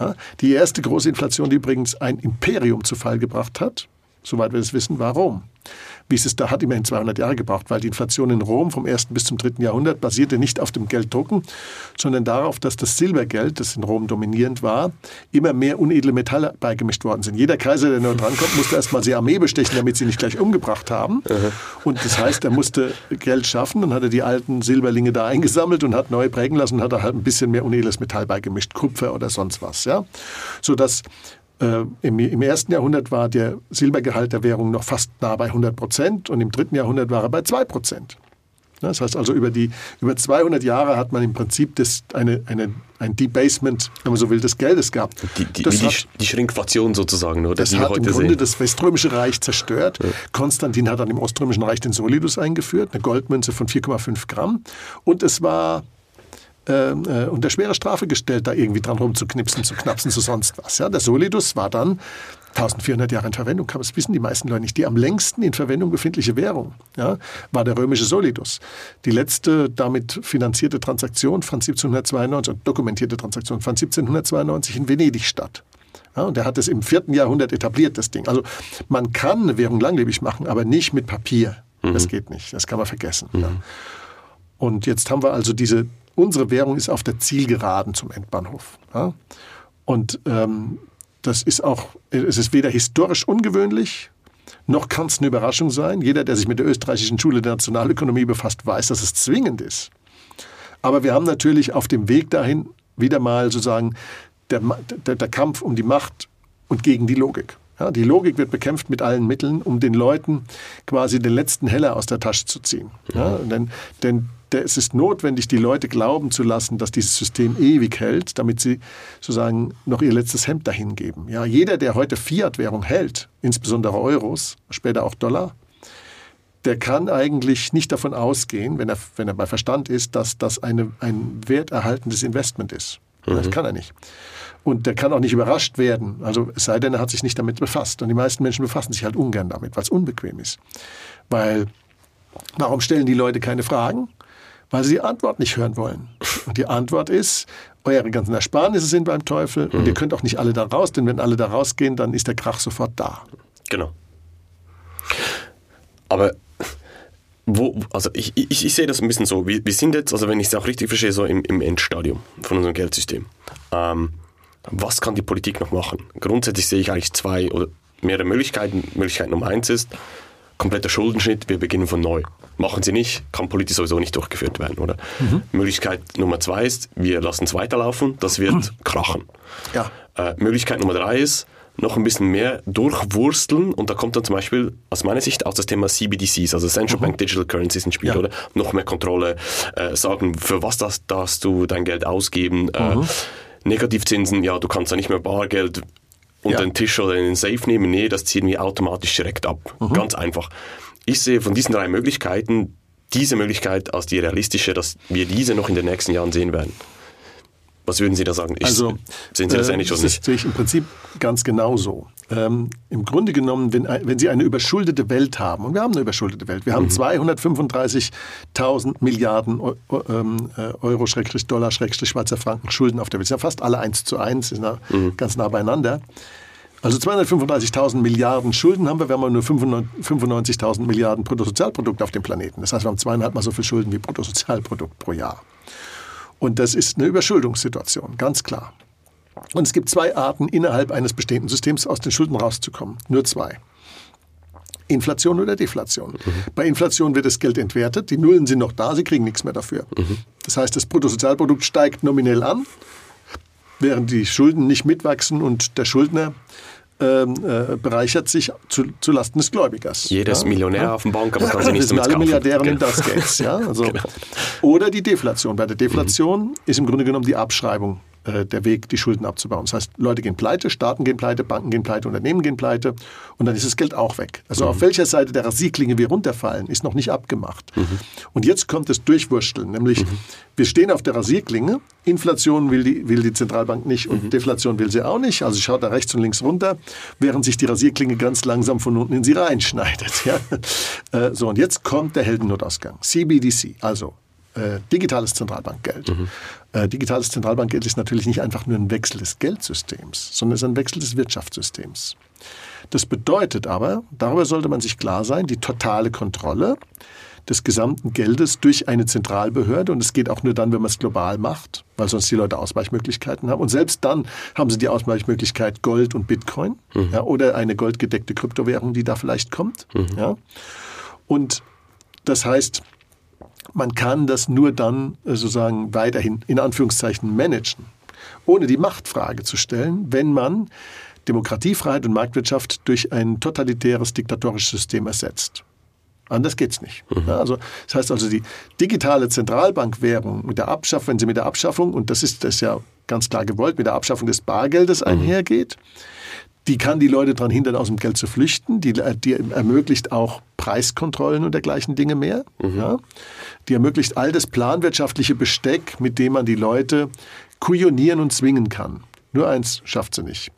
Ja, die erste große Inflation, die übrigens ein Imperium zu Fall gebracht hat, soweit wir es wissen, war Rom wie es es da hat, immerhin 200 Jahre gebraucht, weil die Inflation in Rom vom 1. bis zum 3. Jahrhundert basierte nicht auf dem Gelddrucken, sondern darauf, dass das Silbergeld, das in Rom dominierend war, immer mehr unedle Metalle beigemischt worden sind. Jeder Kaiser, der nur drankommt, musste erstmal die Armee bestechen, damit sie nicht gleich umgebracht haben. Und das heißt, er musste Geld schaffen, dann hat er die alten Silberlinge da eingesammelt und hat neu prägen lassen und hat da halt ein bisschen mehr unedles Metall beigemischt, Kupfer oder sonst was. Ja? Sodass äh, im, im, ersten Jahrhundert war der Silbergehalt der Währung noch fast nah bei 100 Prozent und im dritten Jahrhundert war er bei 2 Prozent. Das heißt also, über, die, über 200 Jahre hat man im Prinzip das, eine, eine, ein Debasement, wenn man so will, des Geldes gehabt. Die, die, das hat, die Schrinkflation sozusagen, oder? Das hat im Grunde sehen. das Weströmische Reich zerstört. Ja. Konstantin hat dann im Oströmischen Reich den Solidus eingeführt, eine Goldmünze von 4,5 Gramm. Und es war äh, unter schwere Strafe gestellt, da irgendwie dran rumzuknipsen, zu knapsen, zu sonst was. Ja, der Solidus war dann 1400 Jahre in Verwendung, das wissen die meisten Leute nicht. Die am längsten in Verwendung befindliche Währung ja, war der römische Solidus. Die letzte damit finanzierte Transaktion fand 1792, dokumentierte Transaktion fand 1792 in Venedig statt. Ja, und er hat es im vierten Jahrhundert etabliert, das Ding. Also man kann eine Währung langlebig machen, aber nicht mit Papier. Mhm. Das geht nicht, das kann man vergessen. Mhm. Ja. Und jetzt haben wir also diese unsere Währung ist auf der Zielgeraden zum Endbahnhof. Ja? Und ähm, das ist auch, es ist weder historisch ungewöhnlich, noch kann es eine Überraschung sein. Jeder, der sich mit der österreichischen Schule der Nationalökonomie befasst, weiß, dass es zwingend ist. Aber wir haben natürlich auf dem Weg dahin wieder mal sozusagen der, der, der Kampf um die Macht und gegen die Logik. Ja, die Logik wird bekämpft mit allen Mitteln, um den Leuten quasi den letzten Heller aus der Tasche zu ziehen. Ja, denn, denn es ist notwendig, die Leute glauben zu lassen, dass dieses System ewig hält, damit sie sozusagen noch ihr letztes Hemd dahin geben. Ja, jeder, der heute Fiat-Währung hält, insbesondere Euros, später auch Dollar, der kann eigentlich nicht davon ausgehen, wenn er, wenn er bei Verstand ist, dass das eine, ein werterhaltendes Investment ist. Mhm. Das kann er nicht. Und der kann auch nicht überrascht werden. Also es sei denn, er hat sich nicht damit befasst. Und die meisten Menschen befassen sich halt ungern damit, weil es unbequem ist. Weil, warum stellen die Leute keine Fragen? Weil sie die Antwort nicht hören wollen. Und die Antwort ist, eure ganzen Ersparnisse sind beim Teufel mhm. und ihr könnt auch nicht alle da raus, denn wenn alle da rausgehen, dann ist der Krach sofort da. Genau. Aber wo, also ich, ich, ich sehe das ein bisschen so, wir, wir sind jetzt, also wenn ich es auch richtig verstehe, so im, im Endstadium von unserem Geldsystem. Ähm, was kann die Politik noch machen? Grundsätzlich sehe ich eigentlich zwei oder mehrere Möglichkeiten. Möglichkeit Nummer eins ist, kompletter Schuldenschnitt, wir beginnen von neu. Machen sie nicht, kann politisch sowieso nicht durchgeführt werden, oder? Mhm. Möglichkeit Nummer zwei ist, wir lassen es weiterlaufen, das wird mhm. krachen. Ja. Äh, Möglichkeit Nummer drei ist, noch ein bisschen mehr durchwursteln und da kommt dann zum Beispiel aus meiner Sicht auch das Thema CBDCs, also Central mhm. Bank Digital Currencies ins Spiel, ja. oder? Noch mehr Kontrolle, äh, sagen, für was das, darfst du dein Geld ausgeben, äh, mhm. Negativzinsen, ja, du kannst ja nicht mehr Bargeld unter Ja. den Tisch oder in den Safe nehmen. Nee, das ziehen wir automatisch direkt ab. Ganz einfach. Ich sehe von diesen drei Möglichkeiten diese Möglichkeit als die realistische, dass wir diese noch in den nächsten Jahren sehen werden. Was würden Sie da sagen? Ich, Also, sehen Sie das äh, ähnlich oder das nicht? sehe ich im Prinzip ganz genauso. Ähm, Im Grunde genommen, wenn, wenn Sie eine überschuldete Welt haben, und wir haben eine überschuldete Welt, wir haben 235.000 Milliarden ähm, äh, Euro, Schrägstrich Dollar, Schrägstrich Schweizer Franken Schulden auf der Welt. Das sind ja fast alle eins zu eins, sind ja ganz nah beieinander. Also 235.000 Milliarden Schulden haben wir, wir haben nur 95.000 Milliarden Bruttosozialprodukt auf dem Planeten. Das heißt, wir haben zweieinhalb Mal so viel Schulden wie Bruttosozialprodukt pro Jahr. Und das ist eine Überschuldungssituation, ganz klar. Und es gibt zwei Arten, innerhalb eines bestehenden Systems aus den Schulden rauszukommen. Nur zwei. Inflation oder Deflation. Bei Inflation wird das Geld entwertet, die Nullen sind noch da, sie kriegen nichts mehr dafür. Das heißt, das Bruttosozialprodukt steigt nominell an, während die Schulden nicht mitwachsen und der Schuldner äh, bereichert sich zu, zu Lasten des Gläubigers. Jeder ist Ja? Millionär auf dem Bank, aber kann sich sind damit alle kaufen. Milliardäre Genau. in das Gates. Ja? Also, Genau. Oder die Deflation. Bei der Deflation ist im Grunde genommen die Abschreibung äh, der Weg, die Schulden abzubauen. Das heißt, Leute gehen pleite, Staaten gehen pleite, Banken gehen pleite, Unternehmen gehen pleite und dann ist das Geld auch weg. Also auf welcher Seite der Rasierklinge wir runterfallen, ist noch nicht abgemacht. Und jetzt kommt das Durchwursteln, nämlich wir stehen auf der Rasierklinge, Inflation will die, will die Zentralbank nicht und Deflation will sie auch nicht, also schaut da rechts und links runter, während sich die Rasierklinge ganz langsam von unten in sie reinschneidet. Ja? Äh, so, und jetzt kommt der Heldennotausgang, CBDC, also äh, digitales Zentralbankgeld. Äh, digitales Zentralbankgeld ist natürlich nicht einfach nur ein Wechsel des Geldsystems, sondern es ist ein Wechsel des Wirtschaftssystems. Das bedeutet aber, darüber sollte man sich klar sein, die totale Kontrolle des gesamten Geldes durch eine Zentralbehörde. Und es geht auch nur dann, wenn man es global macht, weil sonst die Leute Ausweichmöglichkeiten haben. Und selbst dann haben sie die Ausweichmöglichkeit Gold und Bitcoin ja, oder eine goldgedeckte Kryptowährung, die da vielleicht kommt. Ja. Und das heißt, man kann das nur dann äh, sozusagen weiterhin in Anführungszeichen managen, ohne die Machtfrage zu stellen, wenn man Demokratie, Freiheit und Marktwirtschaft durch ein totalitäres, diktatorisches System ersetzt. Anders geht's nicht. Ja, also, das heißt also, die digitale Zentralbankwährung mit der Abschaffung, wenn sie mit der Abschaffung, und das ist das ja ganz klar gewollt, mit der Abschaffung des Bargeldes einhergeht, die kann die Leute daran hindern, aus dem Geld zu flüchten. Die, die ermöglicht auch Preiskontrollen und dergleichen Dinge mehr. Ja. Die ermöglicht all das planwirtschaftliche Besteck, mit dem man die Leute kujonieren und zwingen kann. Nur eins schafft sie nicht.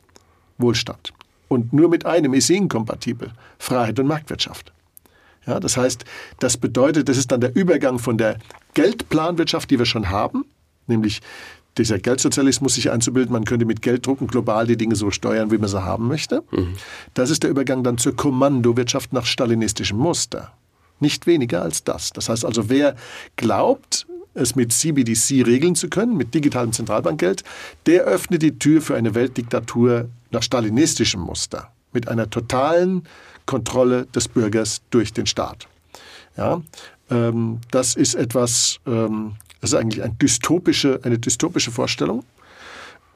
Wohlstand. Und nur mit einem ist sie inkompatibel. Freiheit und Marktwirtschaft. Ja, das heißt, das bedeutet, das ist dann der Übergang von der Geldplanwirtschaft, die wir schon haben, nämlich dieser Geldsozialismus sich einzubilden, man könnte mit Gelddrucken global die Dinge so steuern, wie man sie haben möchte. Das ist der Übergang dann zur Kommandowirtschaft nach stalinistischem Muster. Nicht weniger als das. Das heißt also, wer glaubt, es mit CBDC regeln zu können, mit digitalem Zentralbankgeld, der öffnet die Tür für eine Weltdiktatur nach stalinistischem Muster, mit einer totalen Kontrolle des Bürgers durch den Staat. Ja, ähm, das ist etwas, ähm, das ist eigentlich eine dystopische, eine dystopische Vorstellung.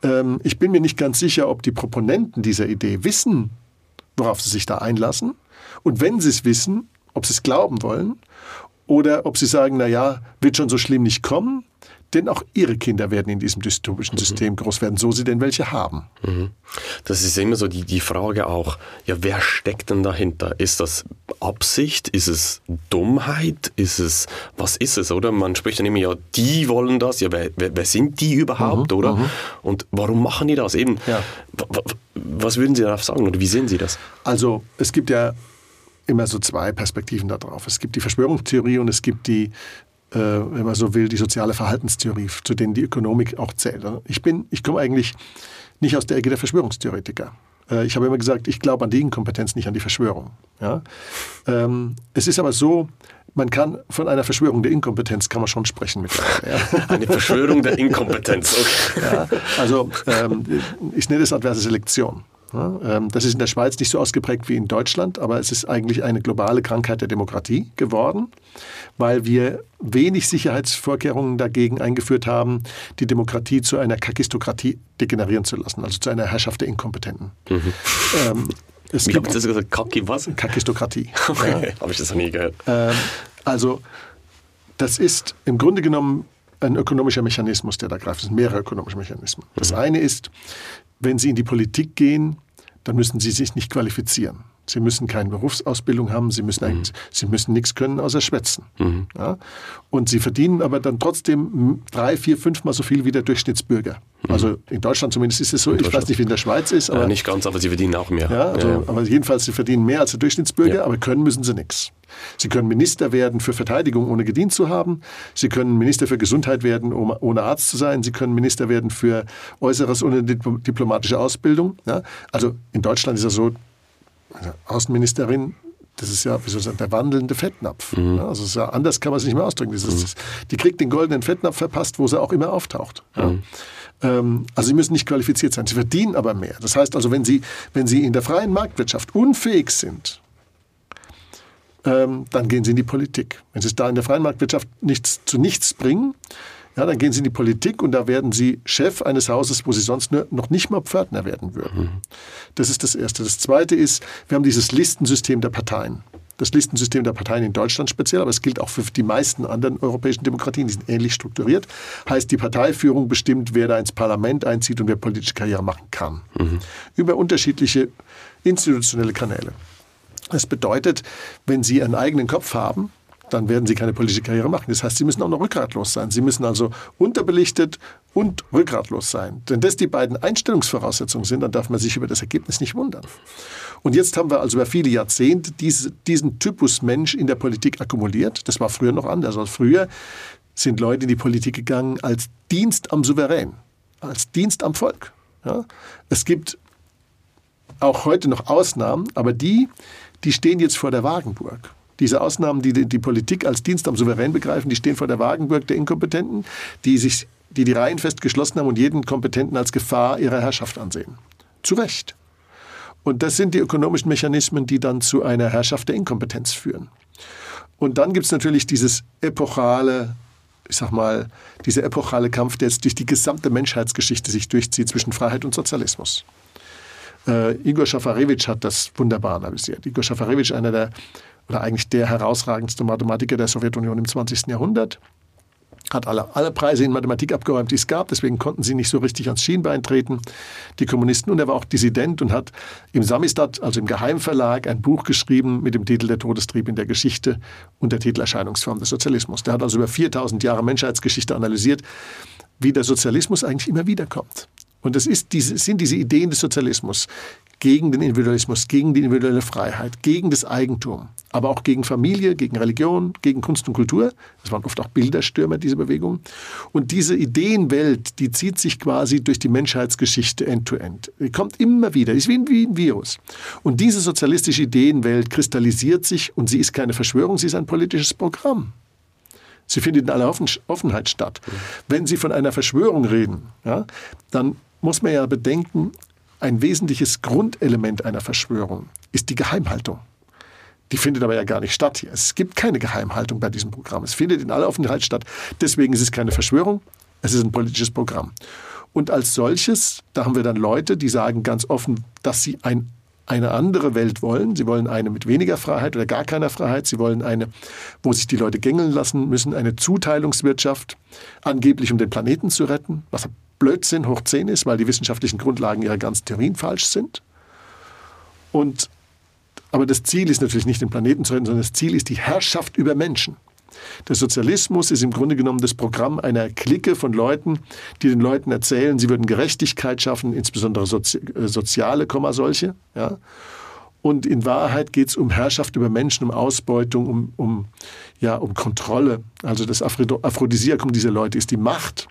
Ähm, ich bin mir nicht ganz sicher, ob die Proponenten dieser Idee wissen, worauf sie sich da einlassen. Und wenn sie es wissen, ob sie es glauben wollen oder ob sie sagen, na ja, wird schon so schlimm nicht kommen, denn auch ihre Kinder werden in diesem dystopischen System groß werden, so sie denn welche haben. Das ist immer so die, die Frage auch, ja, wer steckt denn dahinter? Ist das Absicht? Ist es Dummheit? Ist es, was ist es, oder? Man spricht dann immer, ja, die wollen das, ja, wer, wer, wer sind die überhaupt, oder? Und warum machen die das? Eben, Ja. wa- wa- was würden Sie darauf sagen, oder wie sehen Sie das? Also es gibt ja immer so zwei Perspektiven darauf. Es gibt die Verschwörungstheorie und es gibt die, wenn man so will, die soziale Verhaltenstheorie, zu denen die Ökonomik auch zählt. Ich bin, ich komme eigentlich nicht aus der Ecke der Verschwörungstheoretiker. Äh, Ich habe immer gesagt, ich glaube an die Inkompetenz, nicht an die Verschwörung. Ja? Ähm, es ist aber so, man kann von einer Verschwörung der Inkompetenz kann man schon sprechen mittlerweile. Ja? Eine Verschwörung der Inkompetenz. Okay. Ja, also ähm, ich nenne es adverse Selektion. Ja, ähm, das ist in der Schweiz nicht so ausgeprägt wie in Deutschland, aber es ist eigentlich eine globale Krankheit der Demokratie geworden, weil wir wenig Sicherheitsvorkehrungen dagegen eingeführt haben, die Demokratie zu einer Kakistokratie degenerieren zu lassen, also zu einer Herrschaft der Inkompetenten. Ähm, es Wie gibt habt ihr das gesagt? Kaki was? Kakistokratie. Okay, habe ich das noch nie gehört. Ähm, also das ist im Grunde genommen ein ökonomischer Mechanismus, der da greift. Es sind mehrere ökonomische Mechanismen. Das eine ist, wenn Sie in die Politik gehen, dann müssen Sie sich nicht qualifizieren. Sie müssen keine Berufsausbildung haben, Sie müssen, mhm. Sie müssen nichts können außer schwätzen. Mhm. Ja? Und Sie verdienen aber dann trotzdem drei, vier, fünfmal so viel wie der Durchschnittsbürger. Mhm. Also in Deutschland zumindest ist es so. Ich weiß nicht, wie in der Schweiz ist. Aber, ja, nicht ganz, aber Sie verdienen auch mehr. Ja, also, ja, Aber jedenfalls, Sie verdienen mehr als der Durchschnittsbürger, aber können müssen Sie nichts. Sie können Minister werden für Verteidigung, ohne gedient zu haben. Sie können Minister für Gesundheit werden, ohne Arzt zu sein. Sie können Minister werden für Äußeres ohne diplomatische Ausbildung. Ja? Also in Deutschland ist es so, also Außenministerin, das ist ja, wie soll ich sagen, der wandelnde Fettnapf. Mhm. Also ja, anders kann man es nicht mehr ausdrücken. Ist, mhm. Die kriegt den goldenen Fettnapf verpasst, wo sie auch immer auftaucht. Mhm. Ähm, also sie müssen nicht qualifiziert sein. Sie verdienen aber mehr. Das heißt also, wenn sie, wenn sie in der freien Marktwirtschaft unfähig sind, ähm, dann gehen sie in die Politik. Wenn sie es da in der freien Marktwirtschaft nichts, zu nichts bringen, ja, dann gehen sie in die Politik und da werden sie Chef eines Hauses, wo sie sonst nur, noch nicht mal Pförtner werden würden. Mhm. Das ist das Erste. Das Zweite ist, wir haben dieses Listensystem der Parteien. Das Listensystem der Parteien in Deutschland speziell, aber es gilt auch für die meisten anderen europäischen Demokratien, die sind ähnlich strukturiert. Heißt, die Parteiführung bestimmt, wer da ins Parlament einzieht und wer politische Karriere machen kann. Mhm. Über unterschiedliche institutionelle Kanäle. Das bedeutet, wenn Sie einen eigenen Kopf haben, dann werden sie keine politische Karriere machen. Das heißt, sie müssen auch noch rückgratlos sein. Sie müssen also unterbelichtet und rückgratlos sein. Wenn das die beiden Einstellungsvoraussetzungen sind, dann darf man sich über das Ergebnis nicht wundern. Und jetzt haben wir also über viele Jahrzehnte diese, diesen Typus Mensch in der Politik akkumuliert. Das war früher noch anders. Also früher sind Leute in die Politik gegangen als Dienst am Souverän, als Dienst am Volk. Ja? Es gibt auch heute noch Ausnahmen, aber die, die stehen jetzt vor der Wagenburg. Diese Ausnahmen, die die Politik als Dienst am Souverän begreifen, die stehen vor der Wagenburg der Inkompetenten, die sich die die Reihen fest geschlossen haben und jeden Kompetenten als Gefahr ihrer Herrschaft ansehen. Zu Recht. Und das sind die ökonomischen Mechanismen, die dann zu einer Herrschaft der Inkompetenz führen. Und dann gibt es natürlich dieses epochale, ich sag mal, dieser epochale Kampf, der jetzt durch die gesamte Menschheitsgeschichte sich durchzieht zwischen Freiheit und Sozialismus. Äh, Igor Schafarewitsch hat das wunderbar analysiert. Igor Schafarewitsch, einer der oder eigentlich der herausragendste Mathematiker der Sowjetunion im 20. Jahrhundert. Hat alle, alle Preise in Mathematik abgeräumt, die es gab. Deswegen konnten sie nicht so richtig ans Schienbein treten, die Kommunisten. Und er war auch Dissident und hat im Samistat, also im Geheimverlag, ein Buch geschrieben mit dem Titel Der Todestrieb in der Geschichte und der Titel Erscheinungsform des Sozialismus. Der hat also über 4000 Jahre Menschheitsgeschichte analysiert, wie der Sozialismus eigentlich immer wieder kommt. Und das ist diese, sind diese Ideen des Sozialismus gegen den Individualismus, gegen die individuelle Freiheit, gegen das Eigentum, aber auch gegen Familie, gegen Religion, gegen Kunst und Kultur. Das waren oft auch Bilderstürmer, diese Bewegung. Und diese Ideenwelt, die zieht sich quasi durch die Menschheitsgeschichte end-to-end. Die kommt immer wieder, ist wie ein, wie ein Virus. Und diese sozialistische Ideenwelt kristallisiert sich und sie ist keine Verschwörung, sie ist ein politisches Programm. Sie findet in aller Offenheit statt. Wenn Sie von einer Verschwörung reden, ja, dann muss man ja bedenken, ein wesentliches Grundelement einer Verschwörung ist die Geheimhaltung. Die findet aber ja gar nicht statt hier. Es gibt keine Geheimhaltung bei diesem Programm. Es findet in aller Offenheit statt. Deswegen ist es keine Verschwörung, es ist ein politisches Programm. Und als solches, da haben wir dann Leute, die sagen ganz offen, dass sie ein, eine andere Welt wollen. Sie wollen eine mit weniger Freiheit oder gar keiner Freiheit. Sie wollen eine, wo sich die Leute gängeln lassen müssen, eine Zuteilungswirtschaft, angeblich um den Planeten zu retten, was Blödsinn hoch 10 ist, weil die wissenschaftlichen Grundlagen ihrer ganzen Theorien falsch sind. Und, aber das Ziel ist natürlich nicht den Planeten zu retten, sondern das Ziel ist die Herrschaft über Menschen. Der Sozialismus ist im Grunde genommen das Programm einer Clique von Leuten, die den Leuten erzählen, sie würden Gerechtigkeit schaffen, insbesondere Sozi äh, soziale, solche. Ja? Und in Wahrheit geht es um Herrschaft über Menschen, um Ausbeutung, um, um, ja, um Kontrolle. Also das Aphrodisiakum dieser Leute ist die Macht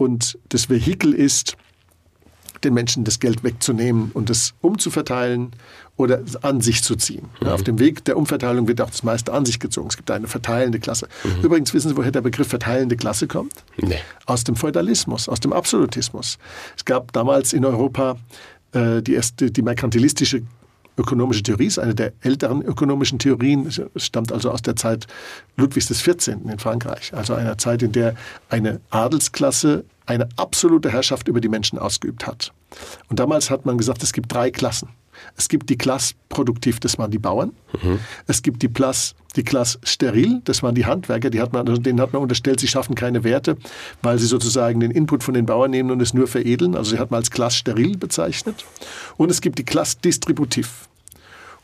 und das Vehikel ist, den Menschen das Geld wegzunehmen und es umzuverteilen oder an sich zu ziehen. Mhm. Auf dem Weg der Umverteilung wird auch das meiste an sich gezogen. Es gibt eine verteilende Klasse. Mhm. Übrigens wissen Sie, woher der Begriff verteilende Klasse kommt? Nee. Aus dem Feudalismus, aus dem Absolutismus. Es gab damals in Europa äh, die erste, die merkantilistische ökonomische Theorie ist eine der älteren ökonomischen Theorien. Stammt also aus der Zeit Ludwigs XIV. in Frankreich. Also einer Zeit, in der eine Adelsklasse eine absolute Herrschaft über die Menschen ausgeübt hat. Und damals hat man gesagt, es gibt drei Klassen. Es gibt die Klasse produktiv, das waren die Bauern. Mhm. Es gibt die Klasse, die Klasse steril, das waren die Handwerker, die hat man, also denen hat man unterstellt, sie schaffen keine Werte, weil sie sozusagen den Input von den Bauern nehmen und es nur veredeln. Also sie hat man als Klasse steril bezeichnet. Und es gibt die Klasse distributiv.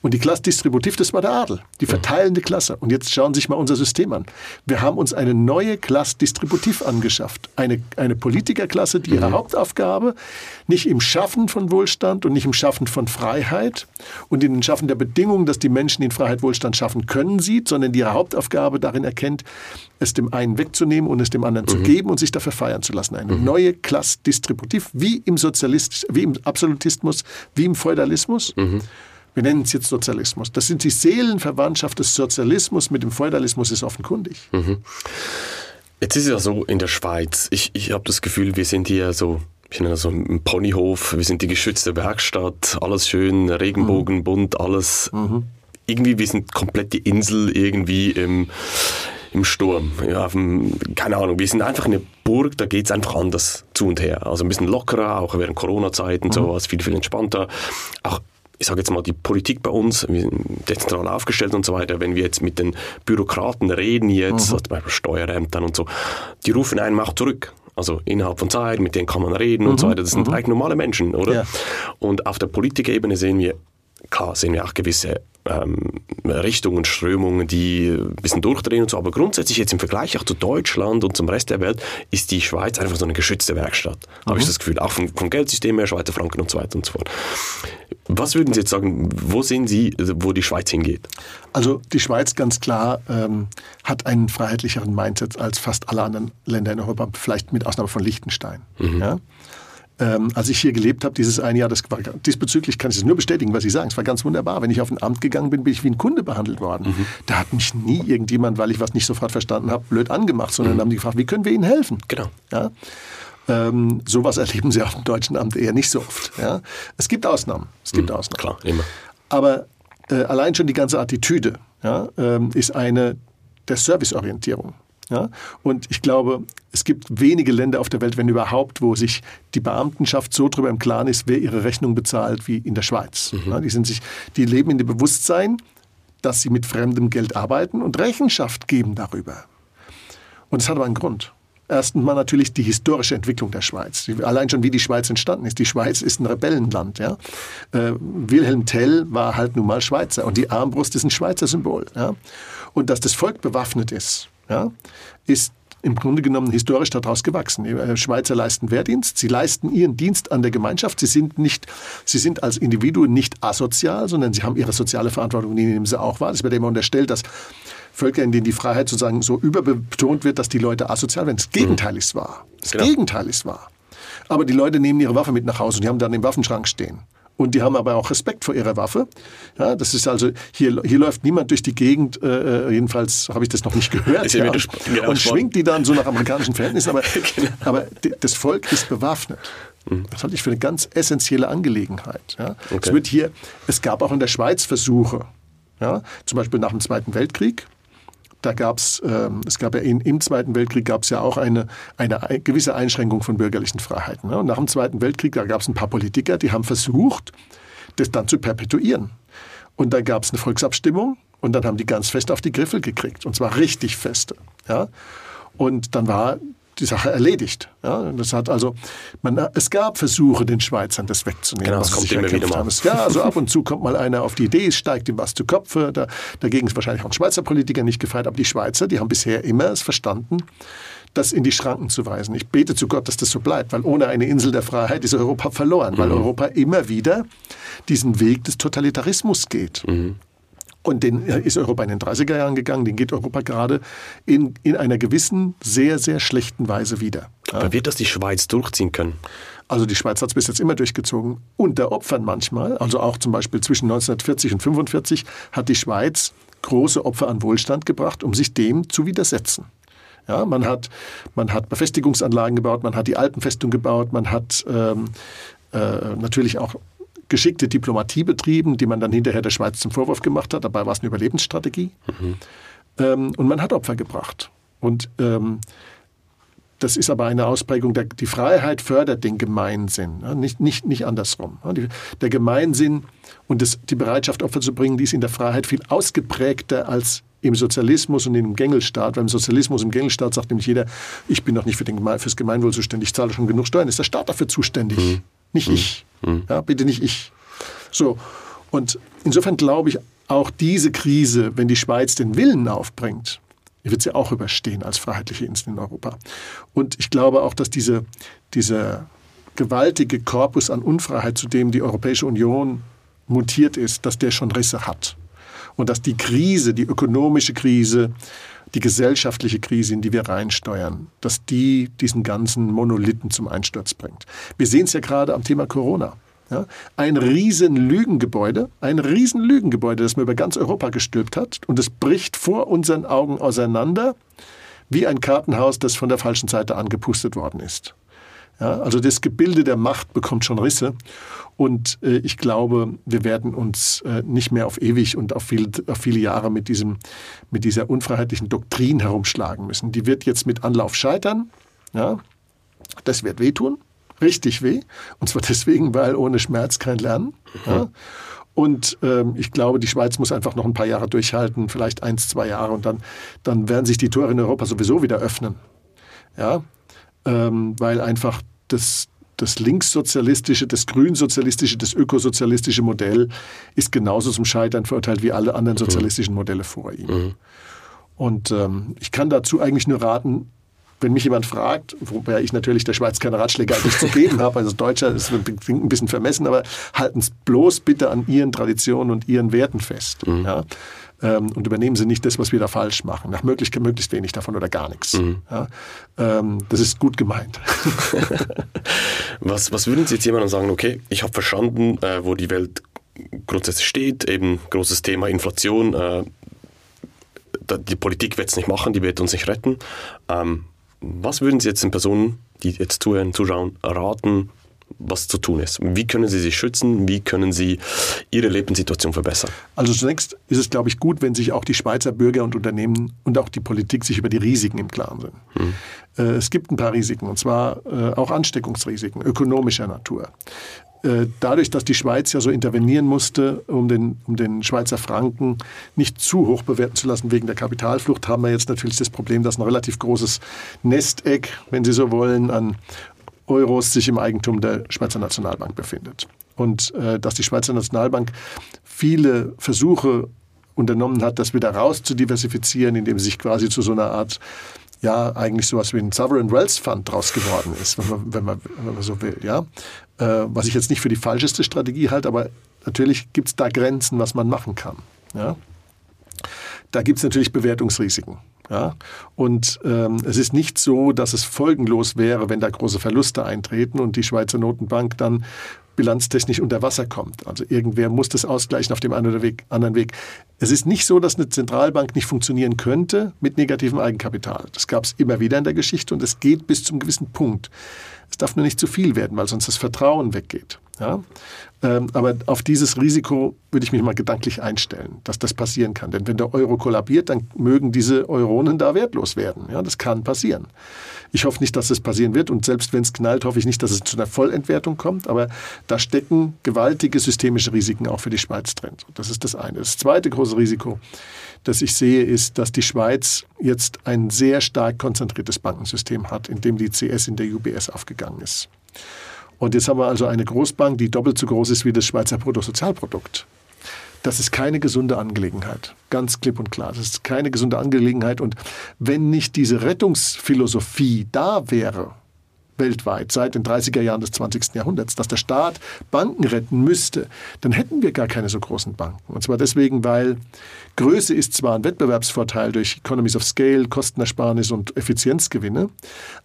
Und die Klasse distributiv, das war der Adel, die verteilende Klasse. Und jetzt schauen Sie sich mal unser System an. Wir haben uns eine neue Klasse distributiv angeschafft. Eine, eine Politikerklasse, die ihre mhm. Hauptaufgabe nicht im Schaffen von Wohlstand und nicht im Schaffen von Freiheit und in dem Schaffen der Bedingungen, dass die Menschen in Freiheit Wohlstand schaffen können, sieht, sondern die ihre Hauptaufgabe darin erkennt, es dem einen wegzunehmen und es dem anderen mhm. zu geben und sich dafür feiern zu lassen. Eine mhm. neue Klasse distributiv, wie im Sozialismus, wie im Absolutismus, wie im Feudalismus. Mhm wir nennen es jetzt Sozialismus. Das sind die Seelenverwandtschaft des Sozialismus mit dem Feudalismus ist offenkundig. Mhm. Jetzt ist es ja so in der Schweiz, ich, ich habe das Gefühl, wir sind hier so ich nenne das so ein Ponyhof, wir sind die geschützte Werkstatt, alles schön, Regenbogen, mhm. bunt, alles. Mhm. Irgendwie, wir sind komplett die Insel irgendwie im, im Sturm. Ja, dem, keine Ahnung, wir sind einfach eine Burg, da geht es einfach anders zu und her. Also ein bisschen lockerer, auch während Corona-Zeiten, mhm. sowas, viel, viel entspannter. Auch ich sage jetzt mal, die Politik bei uns, wir sind dezentral aufgestellt und so weiter, wenn wir jetzt mit den Bürokraten reden jetzt, mhm. zum Beispiel Steuerämtern und so, die rufen einem auch zurück. Also innerhalb von Zeit, mit denen kann man reden mhm. und so weiter. Das sind mhm. eigentlich normale Menschen, oder? Ja. Und auf der Politikerebene sehen wir, klar, sehen wir auch gewisse ähm, Richtungen, Strömungen, die ein bisschen durchdrehen und so. Aber grundsätzlich jetzt im Vergleich auch zu Deutschland und zum Rest der Welt ist die Schweiz einfach so eine geschützte Werkstatt. Mhm. Habe ich das Gefühl. Auch vom, vom Geldsystem her, Schweizer Franken und so weiter und so fort. Was würden Sie jetzt sagen, wo sehen Sie, wo die Schweiz hingeht? Also die Schweiz ganz klar ähm, hat einen freiheitlicheren Mindset als fast alle anderen Länder in Europa, vielleicht mit Ausnahme von Liechtenstein. Mhm. Ja? Ähm, als ich hier gelebt habe, dieses eine Jahr, das war, diesbezüglich kann ich es nur bestätigen, was Sie sagen. Es war ganz wunderbar. Wenn ich auf ein Amt gegangen bin, bin ich wie ein Kunde behandelt worden. Mhm. Da hat mich nie irgendjemand, weil ich was nicht sofort verstanden habe, blöd angemacht, sondern mhm. haben die gefragt, wie können wir Ihnen helfen? Genau. Ja? Ähm, sowas erleben Sie auf dem deutschen Amt eher nicht so oft. Ja? Es gibt Ausnahmen. Es gibt mhm. Ausnahmen. Klar, immer. Aber äh, allein schon die ganze Attitüde ja, ähm, ist eine der Serviceorientierung. Ja? Und ich glaube, es gibt wenige Länder auf der Welt, wenn überhaupt, wo sich die Beamtenschaft so darüber im Klaren ist, wer ihre Rechnung bezahlt, wie in der Schweiz. Mhm. Ja, die, sind sich, die leben in dem Bewusstsein, dass sie mit fremdem Geld arbeiten und Rechenschaft geben darüber. Und es hat aber einen Grund. Erstens mal natürlich die historische Entwicklung der Schweiz. Allein schon, wie die Schweiz entstanden ist. Die Schweiz ist ein Rebellenland. Ja? Äh, Wilhelm Tell war halt nun mal Schweizer und die Armbrust ist ein Schweizer Symbol. Ja? Und dass das Volk bewaffnet ist, ja, ist im Grunde genommen historisch daraus gewachsen. Äh, Schweizer leisten Wehrdienst, sie leisten ihren Dienst an der Gemeinschaft. Sie sind, nicht, sie sind als Individuen nicht asozial, sondern sie haben ihre soziale Verantwortung, die nehmen sie auch wahr. Das wird immer unterstellt, dass Völker, in denen die Freiheit sozusagen so überbetont wird, dass die Leute asozial werden. Das Gegenteil mhm. ist wahr. Das genau. Gegenteil ist wahr. Aber die Leute nehmen ihre Waffe mit nach Hause und die haben dann im Waffenschrank stehen. Und die haben aber auch Respekt vor ihrer Waffe. Ja, das ist also, hier, hier läuft niemand durch die Gegend, äh, äh jedenfalls habe ich das noch nicht gehört, ja, und, und schwingt die dann so nach amerikanischen Verhältnissen. Aber, genau. aber das Volk ist bewaffnet. Mhm. Das halte ich für eine ganz essentielle Angelegenheit. Ja. Okay. Es, wird hier, es gab auch in der Schweiz Versuche, ja, zum Beispiel nach dem Zweiten Weltkrieg, da gab es, ähm, es gab ja in, im Zweiten Weltkrieg gab es ja auch eine, eine gewisse Einschränkung von bürgerlichen Freiheiten. Ne? Und nach dem Zweiten Weltkrieg, da gab es ein paar Politiker, die haben versucht, das dann zu perpetuieren. Und dann gab es eine Volksabstimmung und dann haben die ganz fest auf die Griffel gekriegt. Und zwar richtig feste. Ja? Und dann war die Sache erledigt. Ja, das hat also, man, es gab Versuche, den Schweizern das wegzunehmen. Genau, das kommt immer wieder mal. Ja, also ab und zu kommt mal einer auf die Idee, es steigt ihm was zu Kopf. Da, dagegen ist wahrscheinlich auch ein Schweizer Politiker nicht gefeiert, aber die Schweizer, die haben bisher immer es verstanden, das in die Schranken zu weisen. Ich bete zu Gott, dass das so bleibt, weil ohne eine Insel der Freiheit ist Europa verloren, mhm. weil Europa immer wieder diesen Weg des Totalitarismus geht. Mhm. Und den äh, ist Europa in den 30er Jahren gegangen, den geht Europa gerade in, in einer gewissen, sehr, sehr schlechten Weise wieder. Aber wird das die Schweiz durchziehen können? Also die Schweiz hat es bis jetzt immer durchgezogen, unter Opfern manchmal. Also auch zum Beispiel zwischen 1940 und 1945 hat die Schweiz große Opfer an Wohlstand gebracht, um sich dem zu widersetzen. Ja, man, hat, man hat Befestigungsanlagen gebaut, man hat die Alpenfestung gebaut, man hat ähm, äh, natürlich auch geschickte Diplomatie betrieben, die man dann hinterher der Schweiz zum Vorwurf gemacht hat. Dabei war es eine Überlebensstrategie. Mhm. Ähm, und man hat Opfer gebracht. Und ähm, das ist aber eine Ausprägung, der, die Freiheit fördert den Gemeinsinn, ja, nicht, nicht, nicht andersrum. Ja, die, der Gemeinsinn und das, die Bereitschaft, Opfer zu bringen, die ist in der Freiheit viel ausgeprägter als im Sozialismus und im Gängelstaat. Weil im Sozialismus, im Gängelstaat sagt nämlich jeder, ich bin doch nicht für den, fürs Gemeinwohl zuständig, ich zahle schon genug Steuern. Ist der Staat dafür zuständig, mhm. Nicht mhm. ich. Mhm. Ja, bitte nicht ich. So, und insofern glaube ich, auch diese Krise, wenn die Schweiz den Willen aufbringt, wird sie auch überstehen als freiheitliche Insel in Europa. Und ich glaube auch, dass diese, dieser gewaltige Korpus an Unfreiheit, zu dem die Europäische Union mutiert ist, dass der schon Risse hat. Und dass die Krise, die ökonomische Krise, die gesellschaftliche Krise, in die wir reinsteuern, dass die diesen ganzen Monolithen zum Einsturz bringt. Wir sehen es ja gerade am Thema Corona. Ja, ein riesen Lügengebäude, ein riesen Lügengebäude, das man über ganz Europa gestülpt hat und es bricht vor unseren Augen auseinander wie ein Kartenhaus, das von der falschen Seite angepustet worden ist. Ja, also das Gebilde der Macht bekommt schon Risse und äh, ich glaube, wir werden uns äh, nicht mehr auf ewig und auf viele, auf viele Jahre mit, diesem, mit dieser unfreiheitlichen Doktrin herumschlagen müssen. Die wird jetzt mit Anlauf scheitern. Ja, das wird wehtun richtig weh. Und zwar deswegen, weil ohne Schmerz kein Lernen. Ja. Und ähm, ich glaube, die Schweiz muss einfach noch ein paar Jahre durchhalten, vielleicht eins, zwei Jahre, und dann, dann werden sich die Tore in Europa sowieso wieder öffnen. Ja, ähm, weil einfach das, das linkssozialistische, das grünsozialistische, das ökosozialistische Modell ist genauso zum Scheitern verurteilt wie alle anderen sozialistischen Modelle vor ihm. Mhm. Und ähm, ich kann dazu eigentlich nur raten, wenn mich jemand fragt, wobei ich natürlich der Schweiz keine Ratschläge eigentlich zu geben habe, also Deutscher ist ein bisschen vermessen, aber halten es bloß bitte an ihren Traditionen und ihren Werten fest. Mhm. Ja? Ähm, und übernehmen Sie nicht das, was wir da falsch machen. Nach Möglichkeit möglichst wenig davon oder gar nichts. Mhm. Ja? Ähm, das ist gut gemeint. was, was würden Sie jetzt jemandem sagen, okay, ich habe verstanden, äh, wo die Welt grundsätzlich steht, eben großes Thema Inflation, äh, die Politik wird es nicht machen, die wird uns nicht retten. Ähm, was würden Sie jetzt den Personen, die jetzt zuhören, zuschauen, raten, was zu tun ist? Wie können Sie sich schützen? Wie können Sie Ihre Lebenssituation verbessern? Also zunächst ist es, glaube ich, gut, wenn sich auch die Schweizer Bürger und Unternehmen und auch die Politik sich über die Risiken im Klaren sind. Hm. Es gibt ein paar Risiken, und zwar äh, auch Ansteckungsrisiken ökonomischer Natur. Äh, dadurch, dass die Schweiz ja so intervenieren musste, um den, um den Schweizer Franken nicht zu hoch bewerten zu lassen wegen der Kapitalflucht, haben wir jetzt natürlich das Problem, dass ein relativ großes Nesteck, wenn Sie so wollen, an Euros sich im Eigentum der Schweizer Nationalbank befindet. Und äh, dass die Schweizer Nationalbank viele Versuche unternommen hat, das wieder raus zu diversifizieren, indem sie sich quasi zu so einer Art ja eigentlich sowas wie ein Sovereign Wealth Fund draus geworden ist, wenn man, wenn man, wenn man so will. Ja? Äh, was ich jetzt nicht für die falscheste Strategie halte, aber natürlich gibt es da Grenzen, was man machen kann. Ja? Da gibt es natürlich Bewertungsrisiken. Ja? Und ähm, es ist nicht so, dass es folgenlos wäre, wenn da große Verluste eintreten und die Schweizer Notenbank dann bilanztechnisch unter Wasser kommt. Also irgendwer muss das ausgleichen auf dem einen oder Weg, anderen Weg. Es ist nicht so, dass eine Zentralbank nicht funktionieren könnte mit negativem Eigenkapital. Das gab es immer wieder in der Geschichte und es geht bis zum gewissen Punkt. Es darf nur nicht zu viel werden, weil sonst das Vertrauen weggeht. Ja? Ähm, aber auf dieses Risiko würde ich mich mal gedanklich einstellen, dass das passieren kann. Denn wenn der Euro kollabiert, dann mögen diese Euronen da wertlos werden. Ja, das kann passieren. Ich hoffe nicht, dass es passieren wird. Und selbst wenn es knallt, hoffe ich nicht, dass es zu einer Vollentwertung kommt. Aber da stecken gewaltige systemische Risiken auch für die Schweiz drin. Das ist das eine. Das zweite große Risiko, das ich sehe, ist, dass die Schweiz jetzt ein sehr stark konzentriertes Bankensystem hat, in dem die CS in der UBS aufgegangen ist. Und jetzt haben wir also eine Großbank, die doppelt so groß ist wie das Schweizer Bruttosozialprodukt. Das ist keine gesunde Angelegenheit. Ganz klipp und klar. Das ist keine gesunde Angelegenheit. Und wenn nicht diese Rettungsphilosophie da wäre, weltweit seit den 30er Jahren des 20. Jahrhunderts, dass der Staat Banken retten müsste, dann hätten wir gar keine so großen Banken. Und zwar deswegen, weil Größe ist zwar ein Wettbewerbsvorteil durch Economies of Scale, Kostenersparnis und Effizienzgewinne,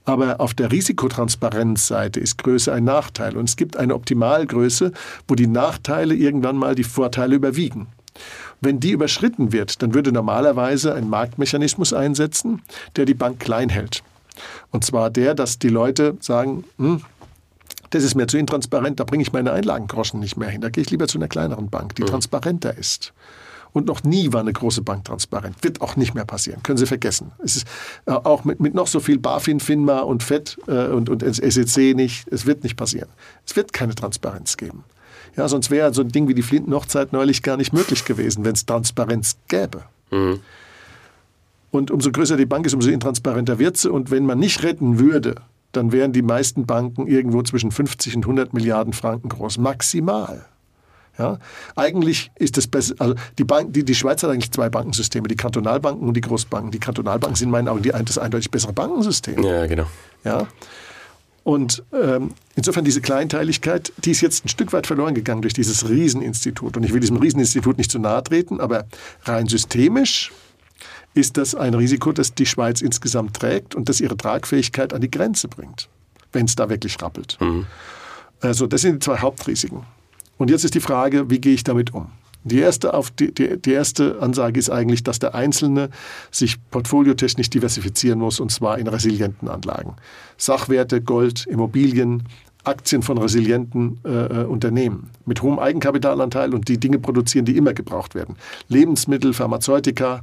aber auf der Risikotransparenzseite ist Größe ein Nachteil. Und es gibt eine Optimalgröße, wo die Nachteile irgendwann mal die Vorteile überwiegen. Wenn die überschritten wird, dann würde normalerweise ein Marktmechanismus einsetzen, der die Bank klein hält. Und zwar der, dass die Leute sagen, hm, das ist mir zu intransparent, da bringe ich meine Einlagengroschen nicht mehr hin. Da gehe ich lieber zu einer kleineren Bank, die mhm. transparenter ist. Und noch nie war eine große Bank transparent. Wird auch nicht mehr passieren. Können Sie vergessen. Es ist äh, auch mit, mit noch so viel BaFin, FINMA und FED äh, und, und SEC nicht. Es wird nicht passieren. Es wird keine Transparenz geben. Ja, sonst wäre so ein Ding wie die Flinten-Hochzeit neulich gar nicht möglich gewesen, wenn es Transparenz gäbe. Mhm. Und umso größer die Bank ist, umso intransparenter wird sie. Und wenn man nicht retten würde, dann wären die meisten Banken irgendwo zwischen 50 und 100 Milliarden Franken groß, maximal. Ja, eigentlich ist das besser, also die, Bank, die, die Schweiz hat eigentlich zwei Bankensysteme, die Kantonalbanken und die Großbanken. Die Kantonalbanken sind in meinen Augen die, das eindeutig bessere Bankensystem. Ja, genau. Ja, und ähm, insofern diese Kleinteiligkeit, die ist jetzt ein Stück weit verloren gegangen durch dieses Rieseninstitut. Und ich will diesem Rieseninstitut nicht zu nahe treten, aber rein systemisch ist das ein Risiko, das die Schweiz insgesamt trägt und das ihre Tragfähigkeit an die Grenze bringt, wenn es da wirklich rappelt. Mhm. Also das sind die zwei Hauptrisiken. Und jetzt ist die Frage, wie gehe ich damit um? Die erste, auf die, die, die, erste Ansage ist eigentlich, dass der Einzelne sich portfoliotechnisch diversifizieren muss, und zwar in resilienten Anlagen. Sachwerte, Gold, Immobilien, Aktien von resilienten äh, äh Unternehmen mit hohem Eigenkapitalanteil und die Dinge produzieren, die immer gebraucht werden. Lebensmittel, Pharmazeutika,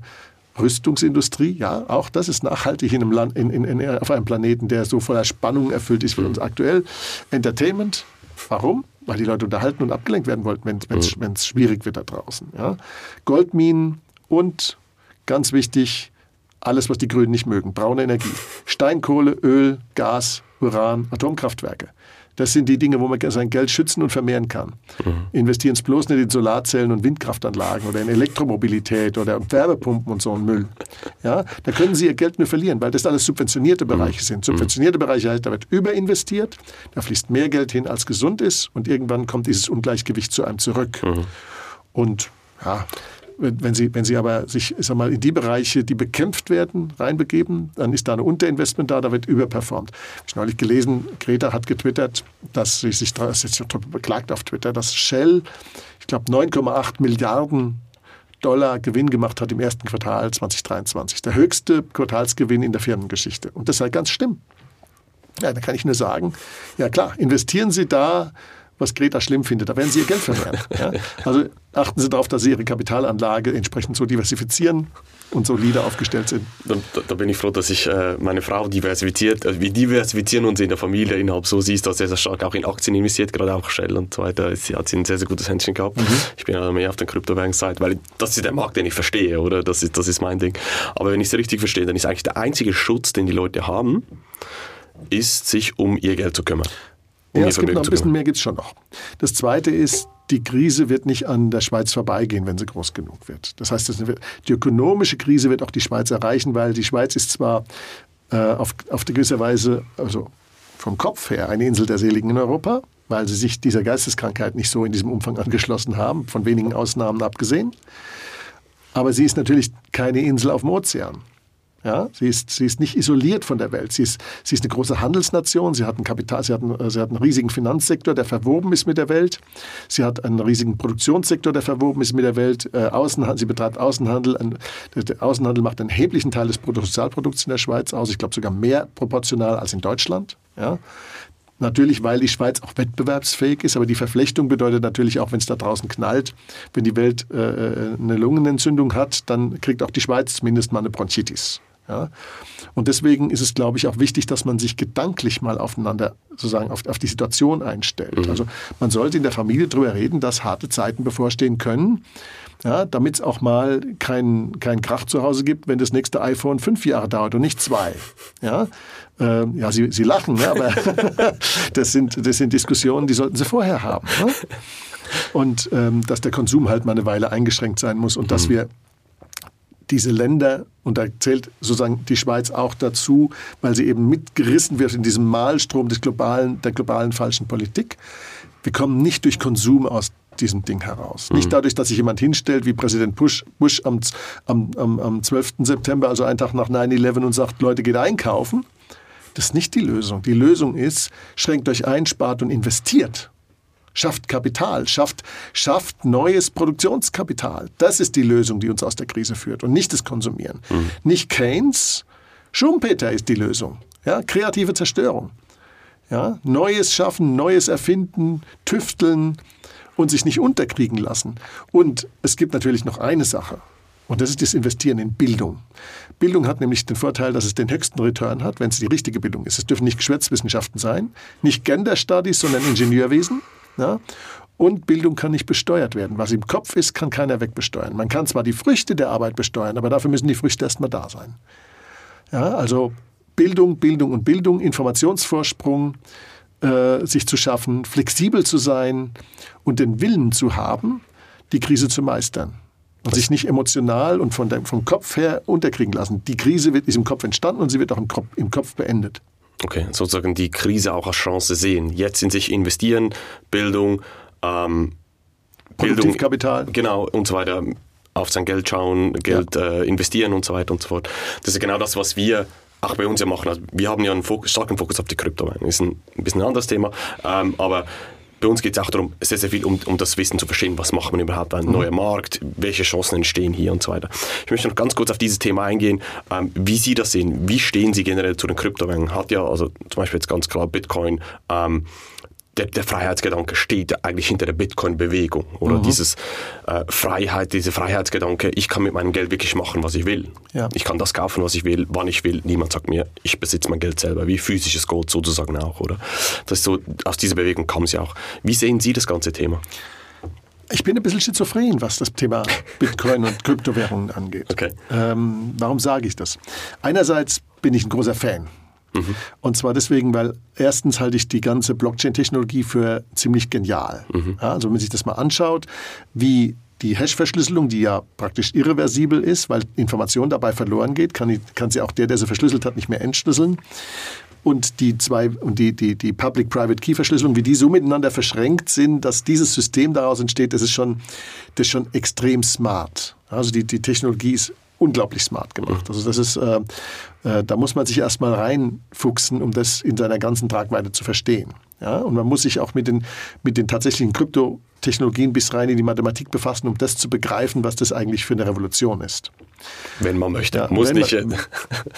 Rüstungsindustrie, ja, auch das ist nachhaltig in einem Land, in, in, in, auf einem Planeten, der so voller Spannung erfüllt ist wie uns aktuell. Entertainment, warum? weil die Leute unterhalten und abgelenkt werden wollten, wenn es mhm. schwierig wird da draußen. Ja. Goldminen und ganz wichtig, alles, was die Grünen nicht mögen, braune Energie. Steinkohle, Öl, Gas, Uran, Atomkraftwerke. Das sind die Dinge, wo man sein Geld schützen und vermehren kann. Mhm. Investieren es bloß nicht in Solarzellen und Windkraftanlagen oder in Elektromobilität oder Wärmepumpen und so einen Müll. Ja, da können Sie Ihr Geld nur verlieren, weil das alles subventionierte mhm. Bereiche sind. Mhm. Subventionierte Bereiche heißt, da wird überinvestiert, da fließt mehr Geld hin, als gesund ist und irgendwann kommt dieses Ungleichgewicht zu einem zurück. Mhm. Und ja, wenn Sie, wenn Sie aber sich sag mal, in die Bereiche, die bekämpft werden, reinbegeben, dann ist da ein Unterinvestment da, da wird überperformt. Ich habe neulich gelesen, Greta hat getwittert, dass sie sich das ist beklagt auf Twitter, dass Shell, ich glaube, 9,8 Milliarden Dollar Gewinn gemacht hat im ersten Quartal 2023. Der höchste Quartalsgewinn in der Firmengeschichte. Und das sei ganz stimmt. Ja, da kann ich nur sagen, ja klar, investieren Sie da was Greta schlimm findet. Da werden sie ihr Geld verlieren. Ja? Also achten Sie darauf, dass Sie Ihre Kapitalanlage entsprechend so diversifizieren und solide aufgestellt sind. Da, da bin ich froh, dass ich äh, meine Frau diversifiziert. Also wir diversifizieren uns in der Familie innerhalb so siehst, dass sehr, sehr stark auch in Aktien investiert, gerade auch Shell und so weiter. Sie hat ein sehr, sehr gutes Händchen gehabt. Mhm. Ich bin ja mehr auf der Kryptowährungsseite, weil das ist der Markt, den ich verstehe, oder? Das ist, das ist mein Ding. Aber wenn ich es richtig verstehe, dann ist eigentlich der einzige Schutz, den die Leute haben, ist, sich um ihr Geld zu kümmern. Um ja, es gibt noch ein bisschen mehr gibt es schon noch. Das Zweite ist, die Krise wird nicht an der Schweiz vorbeigehen, wenn sie groß genug wird. Das heißt, die ökonomische Krise wird auch die Schweiz erreichen, weil die Schweiz ist zwar äh, auf, auf gewisse Weise, also vom Kopf her, eine Insel der Seligen in Europa, weil sie sich dieser Geisteskrankheit nicht so in diesem Umfang angeschlossen haben, von wenigen Ausnahmen abgesehen. Aber sie ist natürlich keine Insel auf dem Ozean. Ja, sie, ist, sie ist nicht isoliert von der Welt. Sie ist, sie ist eine große Handelsnation. Sie hat, einen Kapital, sie, hat einen, sie hat einen riesigen Finanzsektor, der verwoben ist mit der Welt. Sie hat einen riesigen Produktionssektor, der verwoben ist mit der Welt. Äh, Außenhandel, sie betreibt Außenhandel. Ein, der Außenhandel macht einen erheblichen Teil des Bruttosozialprodukts in der Schweiz aus. Ich glaube sogar mehr proportional als in Deutschland. Ja. Natürlich, weil die Schweiz auch wettbewerbsfähig ist, aber die Verflechtung bedeutet natürlich auch, wenn es da draußen knallt, wenn die Welt äh, äh eine Lungenentzündung hat, dann kriegt auch die Schweiz zumindest mal eine Bronchitis. Ja? Und deswegen ist es, glaube ich, auch wichtig, dass man sich gedanklich mal aufeinander, sozusagen auf, auf die Situation einstellt. Mhm. Also man sollte in der Familie darüber reden, dass harte Zeiten bevorstehen können, ja, damit es auch mal keinen kein Krach zu Hause gibt, wenn das nächste iPhone fünf Jahre dauert und nicht zwei. Ja, äh, ja Sie, Sie lachen, ne? aber das, sind, das sind Diskussionen, die sollten Sie vorher haben. Ne? Und ähm, dass der Konsum halt mal eine Weile eingeschränkt sein muss und mhm. dass wir diese Länder, und da zählt sozusagen die Schweiz auch dazu, weil sie eben mitgerissen wird in diesem Malstrom des globalen, der globalen falschen Politik. Wir kommen nicht durch Konsum aus diesem Ding heraus. Mhm. Nicht dadurch, dass sich jemand hinstellt, wie Präsident Bush, Bush am, am, am, am 12. September, also einen Tag nach 9-11 und sagt, Leute, geht einkaufen. Das ist nicht die Lösung. Die Lösung ist, schränkt euch ein, spart und investiert schafft Kapital, schafft, schafft neues Produktionskapital. Das ist die Lösung, die uns aus der Krise führt und nicht das Konsumieren. Mhm. Nicht Keynes, Schumpeter ist die Lösung. Ja, kreative Zerstörung. Ja, Neues schaffen, Neues erfinden, tüfteln und sich nicht unterkriegen lassen. Und es gibt natürlich noch eine Sache. Und das ist das Investieren in Bildung. Bildung hat nämlich den Vorteil, dass es den höchsten Return hat, wenn es die richtige Bildung ist. Es dürfen nicht Geschwätzwissenschaften sein, nicht Gender Studies, sondern Ingenieurwesen. Ja? Und Bildung kann nicht besteuert werden. Was im Kopf ist, kann keiner wegbesteuern. Man kann zwar die Früchte der Arbeit besteuern, aber dafür müssen die Früchte erstmal da sein. Ja, also Bildung, Bildung und Bildung, Informationsvorsprung, äh, sich zu schaffen, flexibel zu sein und den Willen zu haben, die Krise zu meistern. Und sich nicht emotional und von dem, vom Kopf her unterkriegen lassen. Die Krise wird, ist im Kopf entstanden und sie wird auch im Kopf, im Kopf beendet. Okay, sozusagen die Krise auch als Chance sehen. Jetzt in sich investieren, Bildung, ähm, Bildung, Kapital. Genau, und so weiter. Auf sein Geld schauen, Geld ja. äh, investieren und so weiter und so fort. Das ist genau das, was wir auch bei uns ja machen. Also wir haben ja einen Fokus, starken Fokus auf die Kryptowährung. Das ist ein, ein bisschen ein anderes Thema. Ähm, aber bei uns geht es auch darum, sehr, sehr viel um, um das Wissen zu verstehen, was macht man überhaupt, ein mhm. neuer Markt, welche Chancen entstehen hier und so weiter. Ich möchte noch ganz kurz auf dieses Thema eingehen, ähm, wie Sie das sehen, wie stehen Sie generell zu den Kryptowährungen? Hat ja, also zum Beispiel jetzt ganz klar Bitcoin, ähm, der, der, Freiheitsgedanke steht eigentlich hinter der Bitcoin-Bewegung oder mhm. dieses äh, Freiheit, dieser Freiheitsgedanke, ich kann mit meinem Geld wirklich machen, was ich will. Ja. Ich kann das kaufen, was ich will, wann ich will. Niemand sagt mir, ich besitze mein Geld selber, wie physisches Gold sozusagen auch, oder? Das ist so, aus dieser Bewegung kam es ja auch. Wie sehen Sie das ganze Thema? Ich bin ein bisschen schizophren, was das Thema Bitcoin und Kryptowährungen angeht. Okay. Ähm, warum sage ich das? Einerseits bin ich ein großer Fan Mhm. Und zwar deswegen, weil erstens halte ich die ganze Blockchain-Technologie für ziemlich genial. Mhm. Ja, also wenn man sich das mal anschaut, wie die Hash-Verschlüsselung, die ja praktisch irreversibel ist, weil Information dabei verloren geht, kann, kann sie auch der, der sie verschlüsselt hat, nicht mehr entschlüsseln. Und die zwei und die, die, die Public-Private-Key-Verschlüsselung, wie die so miteinander verschränkt sind, dass dieses System daraus entsteht, das ist schon, das ist schon extrem smart. Also die, die Technologie ist unglaublich smart gemacht. Also das ist, äh, äh, da muss man sich erstmal reinfuchsen, um das in seiner ganzen Tragweite zu verstehen. Ja? Und man muss sich auch mit den, mit den tatsächlichen Kryptotechnologien bis rein in die Mathematik befassen, um das zu begreifen, was das eigentlich für eine Revolution ist. Wenn man möchte, ja, muss nicht. Man,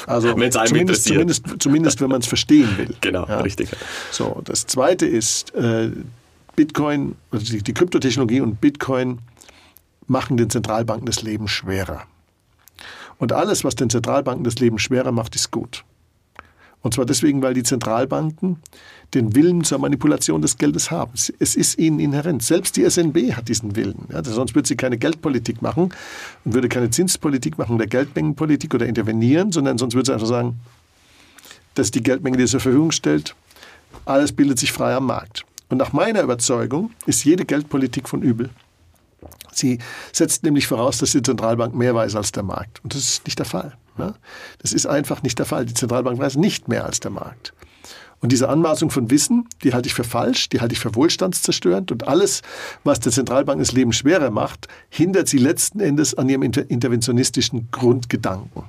also wenn es einem zumindest, zumindest, zumindest, wenn man es verstehen will. Genau, ja? richtig. So, das Zweite ist, äh, Bitcoin, also die, die Kryptotechnologie und Bitcoin machen den Zentralbanken das Leben schwerer. Und alles, was den Zentralbanken das Leben schwerer macht, ist gut. Und zwar deswegen, weil die Zentralbanken den Willen zur Manipulation des Geldes haben. Es ist ihnen inhärent. Selbst die SNB hat diesen Willen. Ja, sonst würde sie keine Geldpolitik machen und würde keine Zinspolitik machen oder Geldmengenpolitik oder intervenieren, sondern sonst würde sie einfach sagen, dass die Geldmenge, die sie zur Verfügung stellt, alles bildet sich frei am Markt. Und nach meiner Überzeugung ist jede Geldpolitik von übel. Sie setzt nämlich voraus, dass die Zentralbank mehr weiß als der Markt. Und das ist nicht der Fall. Ne? Das ist einfach nicht der Fall. Die Zentralbank weiß nicht mehr als der Markt. Und diese Anmaßung von Wissen, die halte ich für falsch, die halte ich für wohlstandszerstörend. Und alles, was der Zentralbank das Leben schwerer macht, hindert sie letzten Endes an ihrem interventionistischen Grundgedanken.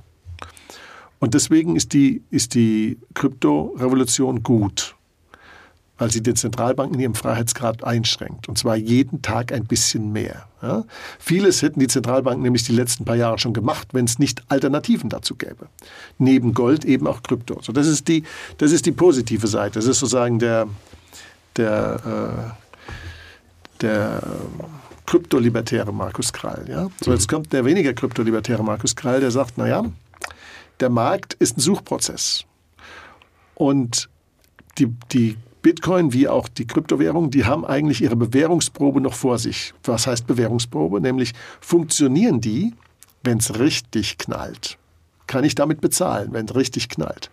Und deswegen ist die, ist die Kryptorevolution gut weil sie den Zentralbanken in ihrem Freiheitsgrad einschränkt. Und zwar jeden Tag ein bisschen mehr. Ja? Vieles hätten die Zentralbanken nämlich die letzten paar Jahre schon gemacht, wenn es nicht Alternativen dazu gäbe. Neben Gold eben auch Krypto. So, das, ist die, das ist die positive Seite. Das ist sozusagen der, der, äh, der kryptolibertäre Markus Krall. Ja? So, jetzt kommt der weniger kryptolibertäre Markus Krall, der sagt, naja, der Markt ist ein Suchprozess. Und die, die Bitcoin wie auch die Kryptowährung, die haben eigentlich ihre Bewährungsprobe noch vor sich. Was heißt Bewährungsprobe? Nämlich funktionieren die, wenn es richtig knallt. Kann ich damit bezahlen, wenn es richtig knallt.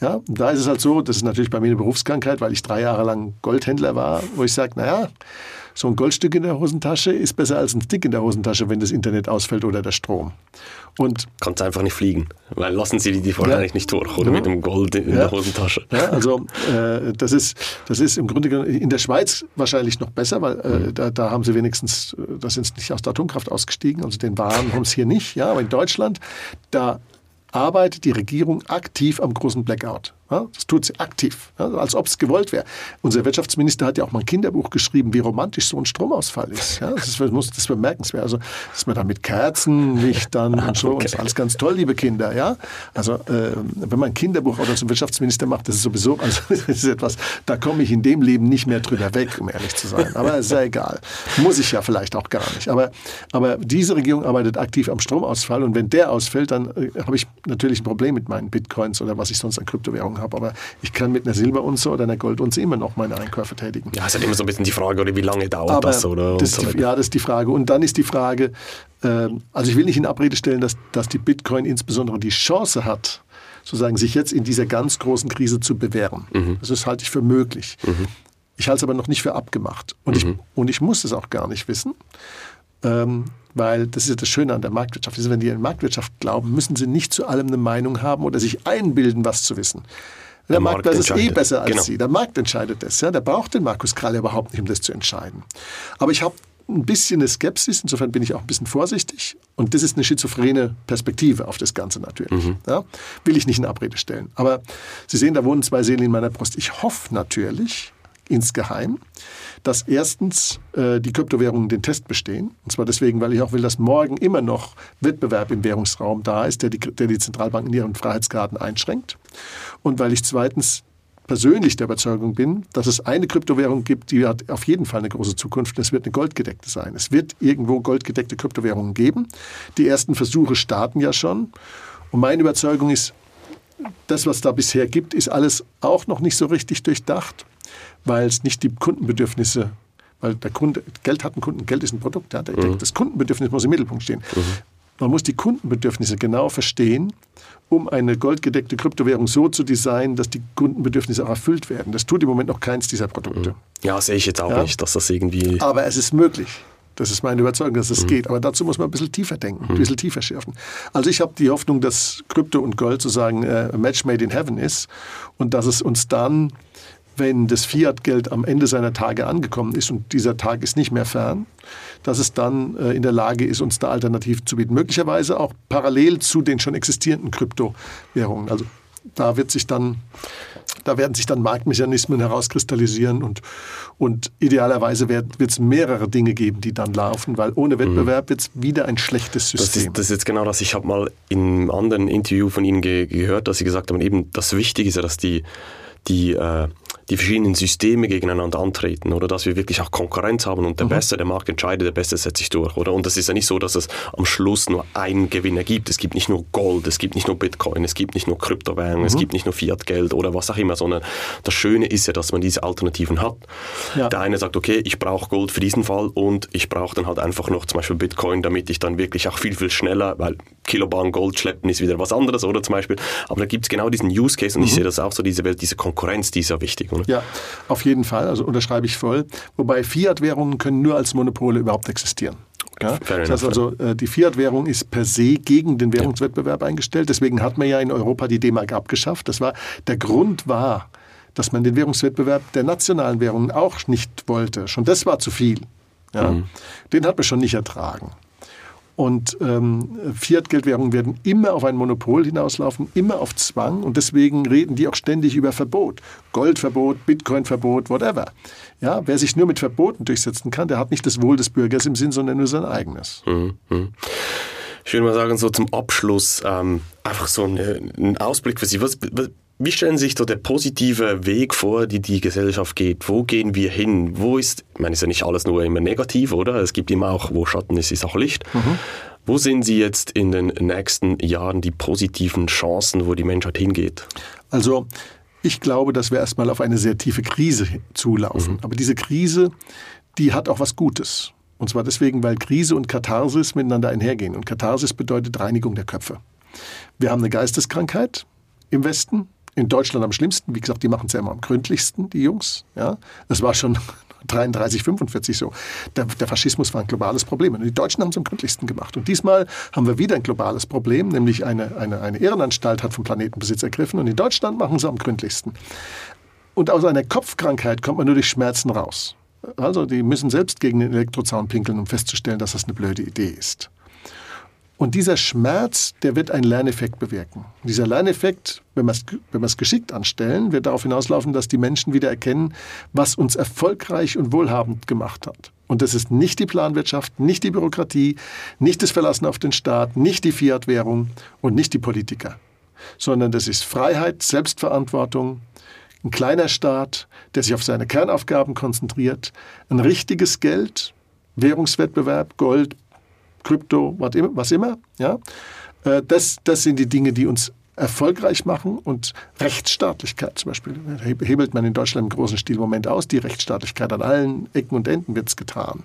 Ja, da ist es halt so, das ist natürlich bei mir eine Berufskrankheit, weil ich drei Jahre lang Goldhändler war, wo ich sage, naja, so ein Goldstück in der Hosentasche ist besser als ein Stick in der Hosentasche, wenn das Internet ausfällt oder der Strom. Und Kannst einfach nicht fliegen, weil lassen sie die, die ja. nicht durch oder ja. mit dem Gold in ja. der Hosentasche. Also äh, das, ist, das ist im Grunde in der Schweiz wahrscheinlich noch besser, weil äh, mhm. da, da, haben sie wenigstens, äh, da sind sie nicht aus der Atomkraft ausgestiegen, also den Waren haben es hier nicht. Ja, aber in Deutschland, da arbeitet die Regierung aktiv am großen Blackout. Ja, das tut sie aktiv, ja, als ob es gewollt wäre. Unser Wirtschaftsminister hat ja auch mal ein Kinderbuch geschrieben, wie romantisch so ein Stromausfall ist. Ja, das, ist, muss, das ist bemerkenswert. Also, dass man da mit Kerzenlichtern und so, okay. und ist alles ganz toll, liebe Kinder. Ja? Also, äh, wenn man ein Kinderbuch oder zum Wirtschaftsminister macht, das ist sowieso, also, das ist etwas, da komme ich in dem Leben nicht mehr drüber weg, um ehrlich zu sein. Aber ist ja egal. Muss ich ja vielleicht auch gar nicht. Aber, aber diese Regierung arbeitet aktiv am Stromausfall und wenn der ausfällt, dann äh, habe ich natürlich ein Problem mit meinen Bitcoins oder was ich sonst an Kryptowährungen habe. Aber ich kann mit einer Silberunze oder einer Goldunze immer noch meine Einkäufe tätigen. Ja, es ist halt immer so ein bisschen die Frage, oder wie lange dauert aber das? Oder? Das so die, ja, das ist die Frage. Und dann ist die Frage, äh, also ich will nicht in Abrede stellen, dass, dass die Bitcoin insbesondere die Chance hat, sozusagen sich jetzt in dieser ganz großen Krise zu bewähren. Mhm. Das halte ich für möglich. Mhm. Ich halte es aber noch nicht für abgemacht. Und, mhm. ich, und ich muss es auch gar nicht wissen. Ähm, weil das ist ja das Schöne an der Marktwirtschaft. Also wenn die an Marktwirtschaft glauben, müssen sie nicht zu allem eine Meinung haben oder sich einbilden, was zu wissen. Der, der Markt, Markt weiß es eh besser als genau. Sie. Der Markt entscheidet das. Ja? Der braucht den Markus Krall überhaupt nicht, um das zu entscheiden. Aber ich habe ein bisschen eine Skepsis, insofern bin ich auch ein bisschen vorsichtig. Und das ist eine schizophrene Perspektive auf das Ganze natürlich. Mhm. Ja? Will ich nicht in Abrede stellen. Aber Sie sehen, da wohnen zwei Seelen in meiner Brust. Ich hoffe natürlich insgeheim, dass erstens äh, die Kryptowährungen den Test bestehen. Und zwar deswegen, weil ich auch will, dass morgen immer noch Wettbewerb im Währungsraum da ist, der die, der die Zentralbanken in ihren Freiheitsgraden einschränkt. Und weil ich zweitens persönlich der Überzeugung bin, dass es eine Kryptowährung gibt, die hat auf jeden Fall eine große Zukunft. Das wird eine goldgedeckte sein. Es wird irgendwo goldgedeckte Kryptowährungen geben. Die ersten Versuche starten ja schon. Und meine Überzeugung ist, das, was da bisher gibt, ist alles auch noch nicht so richtig durchdacht weil es nicht die Kundenbedürfnisse, weil der Kunde, Geld hat einen Kunden, Geld ist ein Produkt, ja, mhm. das Kundenbedürfnis muss im Mittelpunkt stehen. Mhm. Man muss die Kundenbedürfnisse genau verstehen, um eine goldgedeckte Kryptowährung so zu designen, dass die Kundenbedürfnisse auch erfüllt werden. Das tut im Moment noch keins dieser Produkte. Mhm. Ja, sehe ich jetzt auch ja? nicht, dass das irgendwie. Aber es ist möglich. Das ist meine Überzeugung, dass es mhm. geht. Aber dazu muss man ein bisschen tiefer denken, mhm. ein bisschen tiefer schärfen. Also ich habe die Hoffnung, dass Krypto und Gold sozusagen äh, Match made in heaven ist und dass es uns dann wenn das Fiat-Geld am Ende seiner Tage angekommen ist und dieser Tag ist nicht mehr fern, dass es dann äh, in der Lage ist, uns da Alternativen zu bieten. Möglicherweise auch parallel zu den schon existierenden Kryptowährungen. Also da wird sich dann da werden sich dann Marktmechanismen herauskristallisieren und, und idealerweise wird es mehrere Dinge geben, die dann laufen, weil ohne Wettbewerb mhm. wird es wieder ein schlechtes System. Das ist, das ist jetzt genau das. Ich habe mal in einem anderen Interview von Ihnen ge gehört, dass Sie gesagt haben, eben das Wichtige ist ja, dass die, die äh, die verschiedenen Systeme gegeneinander antreten oder dass wir wirklich auch Konkurrenz haben und der mhm. Beste, der Markt entscheidet, der Beste setzt sich durch, oder? Und es ist ja nicht so, dass es am Schluss nur einen Gewinner gibt. Es gibt nicht nur Gold, es gibt nicht nur Bitcoin, es gibt nicht nur Kryptowährungen, mhm. es gibt nicht nur Fiat-Geld oder was auch immer, sondern das Schöne ist ja, dass man diese Alternativen hat. Ja. Der eine sagt, okay, ich brauche Gold für diesen Fall und ich brauche dann halt einfach noch zum Beispiel Bitcoin, damit ich dann wirklich auch viel, viel schneller, weil Kilobahn Gold schleppen ist wieder was anderes, oder zum Beispiel. Aber da gibt es genau diesen Use Case und mhm. ich sehe das auch so, diese Welt, diese Konkurrenz, die ist ja wichtig. Oder? Ja, auf jeden Fall, also unterschreibe ich voll. Wobei Fiat-Währungen können nur als Monopole überhaupt existieren. Ja? Das heißt also, äh, die Fiat-Währung ist per se gegen den Währungswettbewerb eingestellt. Deswegen hat man ja in Europa die D-Mark abgeschafft. Das war, der Grund war, dass man den Währungswettbewerb der nationalen Währungen auch nicht wollte. Schon das war zu viel. Ja? Mhm. Den hat man schon nicht ertragen. Und ähm, Fiat-Geldwährungen werden immer auf ein Monopol hinauslaufen, immer auf Zwang. Und deswegen reden die auch ständig über Verbot. Goldverbot, Bitcoin-Verbot, whatever. Ja, wer sich nur mit Verboten durchsetzen kann, der hat nicht das Wohl des Bürgers im Sinn, sondern nur sein eigenes. Mhm. mhm. Ich würde mal sagen, so zum Abschluss ähm, einfach so ein Ausblick für Sie. Was, was, wie stellen Sie sich so der positive Weg vor, die die Gesellschaft geht? Wo gehen wir hin? Wo ist, ich meine, ist ja nicht alles nur immer negativ, oder? Es gibt immer auch, wo Schatten ist, ist auch Licht. Mhm. Wo sehen Sie jetzt in den nächsten Jahren die positiven Chancen, wo die Menschheit hingeht? Also, ich glaube, dass wir erstmal auf eine sehr tiefe Krise zulaufen. Mhm. Aber diese Krise, die hat auch was Gutes. Und zwar deswegen, weil Krise und Katharsis miteinander einhergehen. Und Katharsis bedeutet Reinigung der Köpfe. Wir haben eine Geisteskrankheit im Westen, in Deutschland am schlimmsten. Wie gesagt, die machen es ja immer am gründlichsten, die Jungs. Ja, das war schon 33, 45 so. Der, der, Faschismus war ein globales Problem. Und die Deutschen haben es am gründlichsten gemacht. Und diesmal haben wir wieder ein globales Problem, nämlich eine, eine, eine Irrenanstalt hat vom Planetenbesitz ergriffen. Und in Deutschland machen sie am gründlichsten. Und aus einer Kopfkrankheit kommt man nur durch Schmerzen raus. Also die müssen selbst gegen den Elektrozaun pinkeln, um festzustellen, dass das eine blöde Idee ist. Und dieser Schmerz, der wird einen Lerneffekt bewirken. Dieser Lerneffekt, wenn wir es geschickt anstellen, wird darauf hinauslaufen, dass die Menschen wieder erkennen, was uns erfolgreich und wohlhabend gemacht hat. Und das ist nicht die Planwirtschaft, nicht die Bürokratie, nicht das Verlassen auf den Staat, nicht die Fiat-Währung und nicht die Politiker, sondern das ist Freiheit, Selbstverantwortung, ein kleiner Staat, der sich auf seine Kernaufgaben konzentriert, ein richtiges Geld, Währungswettbewerb, Gold, Krypto, was immer. Ja? Äh, das, das sind die Dinge, die uns erfolgreich machen und Rechtsstaatlichkeit zum Beispiel hebelt man in Deutschland im großen Stil im Moment aus. Die Rechtsstaatlichkeit an allen Ecken und Enden wird es getan.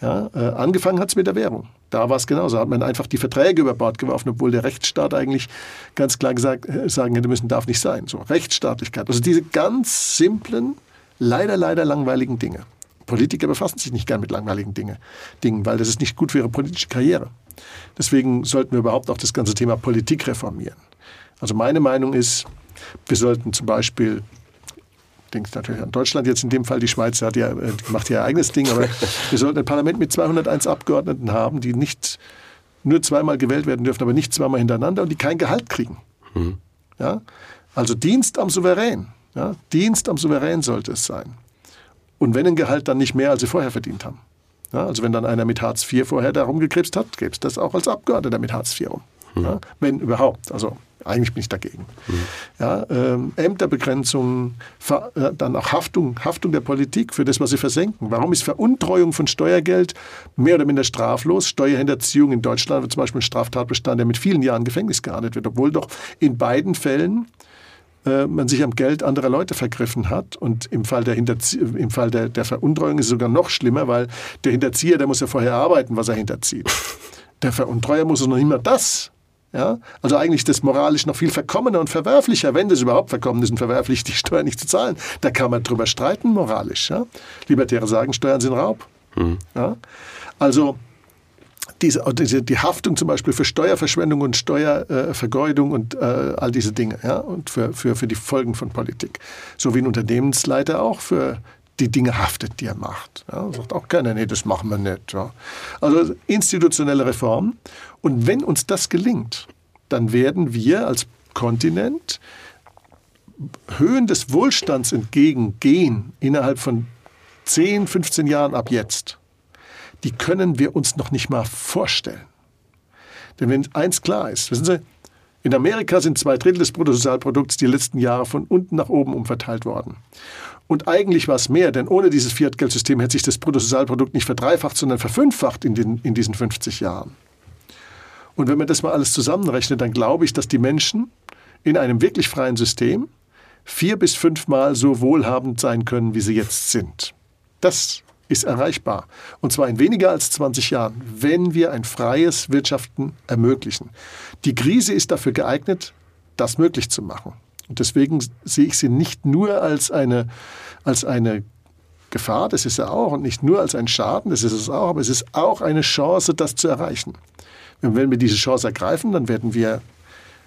Ja, äh, angefangen hat es mit der Währung. Da war es genauso. Hat man einfach die Verträge über Bord geworfen, obwohl der Rechtsstaat eigentlich ganz klar gesagt, äh, sagen hätte müssen, darf nicht sein. So Rechtsstaatlichkeit. Also diese ganz simplen, leider, leider langweiligen Dinge. Politiker befassen sich nicht gern mit langweiligen Dinge, Dingen, weil das ist nicht gut für ihre politische Karriere. Deswegen sollten wir überhaupt auch das ganze Thema Politik reformieren. Also meine Meinung ist, wir sollten zum Beispiel denke natürlich an Deutschland jetzt in dem Fall, die Schweiz hat ja, äh, macht ja ihr eigenes Ding, aber wir sollten ein Parlament mit 201 Abgeordneten haben, die nicht nur zweimal gewählt werden dürfen, aber nicht zweimal hintereinander und die kein Gehalt kriegen. Mhm. Ja? Also Dienst am Souverän. Ja? Dienst am Souverän sollte es sein. Und wenn ein Gehalt, dann nicht mehr, als sie vorher verdient haben. Ja, also wenn dann einer mit Hartz IV vorher da rumgekrebst hat, gäbe es das auch als Abgeordneter mit Hartz IV rum. Mhm. Ja, wenn überhaupt. Also eigentlich bin ich dagegen. Mhm. Ja, ähm, Ämterbegrenzung, äh, dann auch Haftung, Haftung der Politik für das, was sie versenken. Warum ist Veruntreuung von Steuergeld mehr oder minder straflos? Steuerhinterziehung in Deutschland wird zum Beispiel ein Straftatbestand, der mit vielen Jahren Gefängnis geahndet wird, obwohl doch in beiden Fällen äh, man sich am Geld anderer Leute vergriffen hat. Und im Fall, der, Hinterzie im Fall der, der Veruntreuung ist es sogar noch schlimmer, weil der Hinterzieher, der muss ja vorher arbeiten, was er hinterzieht. Der Veruntreuer muss noch nicht mehr das. Ja? Also eigentlich das moralisch noch viel verkommener und verwerflicher, wenn das überhaupt verkommen ist und verwerflich, die Steuern nicht zu zahlen. Da kann man drüber streiten moralisch. Ja? Libertäre sagen, Steuern sind Raub. Mhm. Ja? Also diese, diese, die Haftung zum Beispiel für Steuerverschwendung und Steuervergeudung und äh, all diese Dinge ja, und für, für, für die Folgen von Politik. So wie ein Unternehmensleiter auch für die Dinge haftet, die er macht. Ja, sagt auch keiner, nee, das machen wir nicht. Ja. Also institutionelle Reform. Und wenn uns das gelingt, dann werden wir als Kontinent Höhen des Wohlstands entgegengehen innerhalb von 10, 15 Jahren ab jetzt die können wir uns noch nicht mal vorstellen. Denn wenn eins klar ist, wissen Sie, in Amerika sind zwei Drittel des Bruttosozialprodukts die letzten Jahre von unten nach oben umverteilt worden. Und eigentlich war es mehr, denn ohne dieses Fiat-Geldsystem hätte sich das Bruttosozialprodukt nicht verdreifacht, sondern verfünffacht in, den, in diesen 50 Jahren. Und wenn man das mal alles zusammenrechnet, dann glaube ich, dass die Menschen in einem wirklich freien System vier bis fünfmal so wohlhabend sein können, wie sie jetzt sind. Das ist erreichbar. Und zwar in weniger als 20 Jahren, wenn wir ein freies Wirtschaften ermöglichen. Die Krise ist dafür geeignet, das möglich zu machen. Und deswegen sehe ich sie nicht nur als eine, als eine Gefahr, das ist ja auch, und nicht nur als ein Schaden, das ist es auch, aber es ist auch eine Chance, das zu erreichen. Und wenn wir diese Chance ergreifen, dann werden wir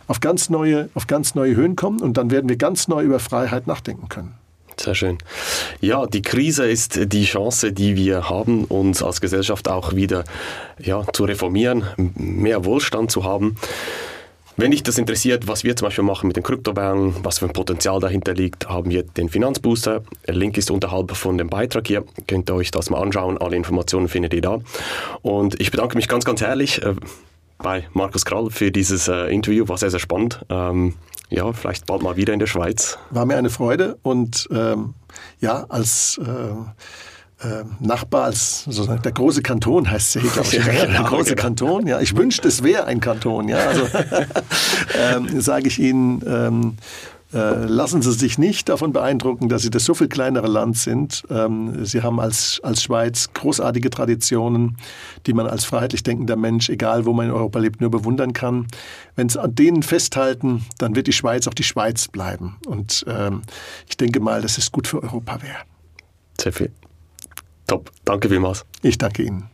auf ganz neue, auf ganz neue Höhen kommen und dann werden wir ganz neu über Freiheit nachdenken können. Sehr schön. Ja, die Krise ist die Chance, die wir haben, uns als Gesellschaft auch wieder ja, zu reformieren, mehr Wohlstand zu haben. Wenn dich das interessiert, was wir zum Beispiel machen mit den Kryptowährungen, was für ein Potenzial dahinter liegt, haben wir den Finanzbooster. Der Link ist unterhalb von dem Beitrag hier. Könnt ihr euch das mal anschauen. Alle Informationen findet ihr da. Und ich bedanke mich ganz, ganz herrlich äh, bei Markus Krall für dieses äh, Interview. War sehr, sehr spannend. Ähm, ja, vielleicht bald mal wieder in der Schweiz. War mir eine Freude und ähm, ja, als äh, äh, Nachbar, als sozusagen der große Kanton heißt es hier, glaube ich. Ja, genau, der große genau. Kanton, ja. Ich wünschte, es wäre ein Kanton, ja. Also ähm, sage ich Ihnen, ähm, äh, lassen Sie sich nicht davon beeindrucken, dass Sie das so viel kleinere Land sind. Ähm, Sie haben als, als Schweiz großartige Traditionen, die man als freiheitlich denkender Mensch, egal wo man in Europa lebt, nur bewundern kann. Wenn Sie an denen festhalten, dann wird die Schweiz auch die Schweiz bleiben. Und ähm, ich denke mal, dass es gut für Europa wäre. Sehr viel. Top. Danke vielmals. Ich danke Ihnen.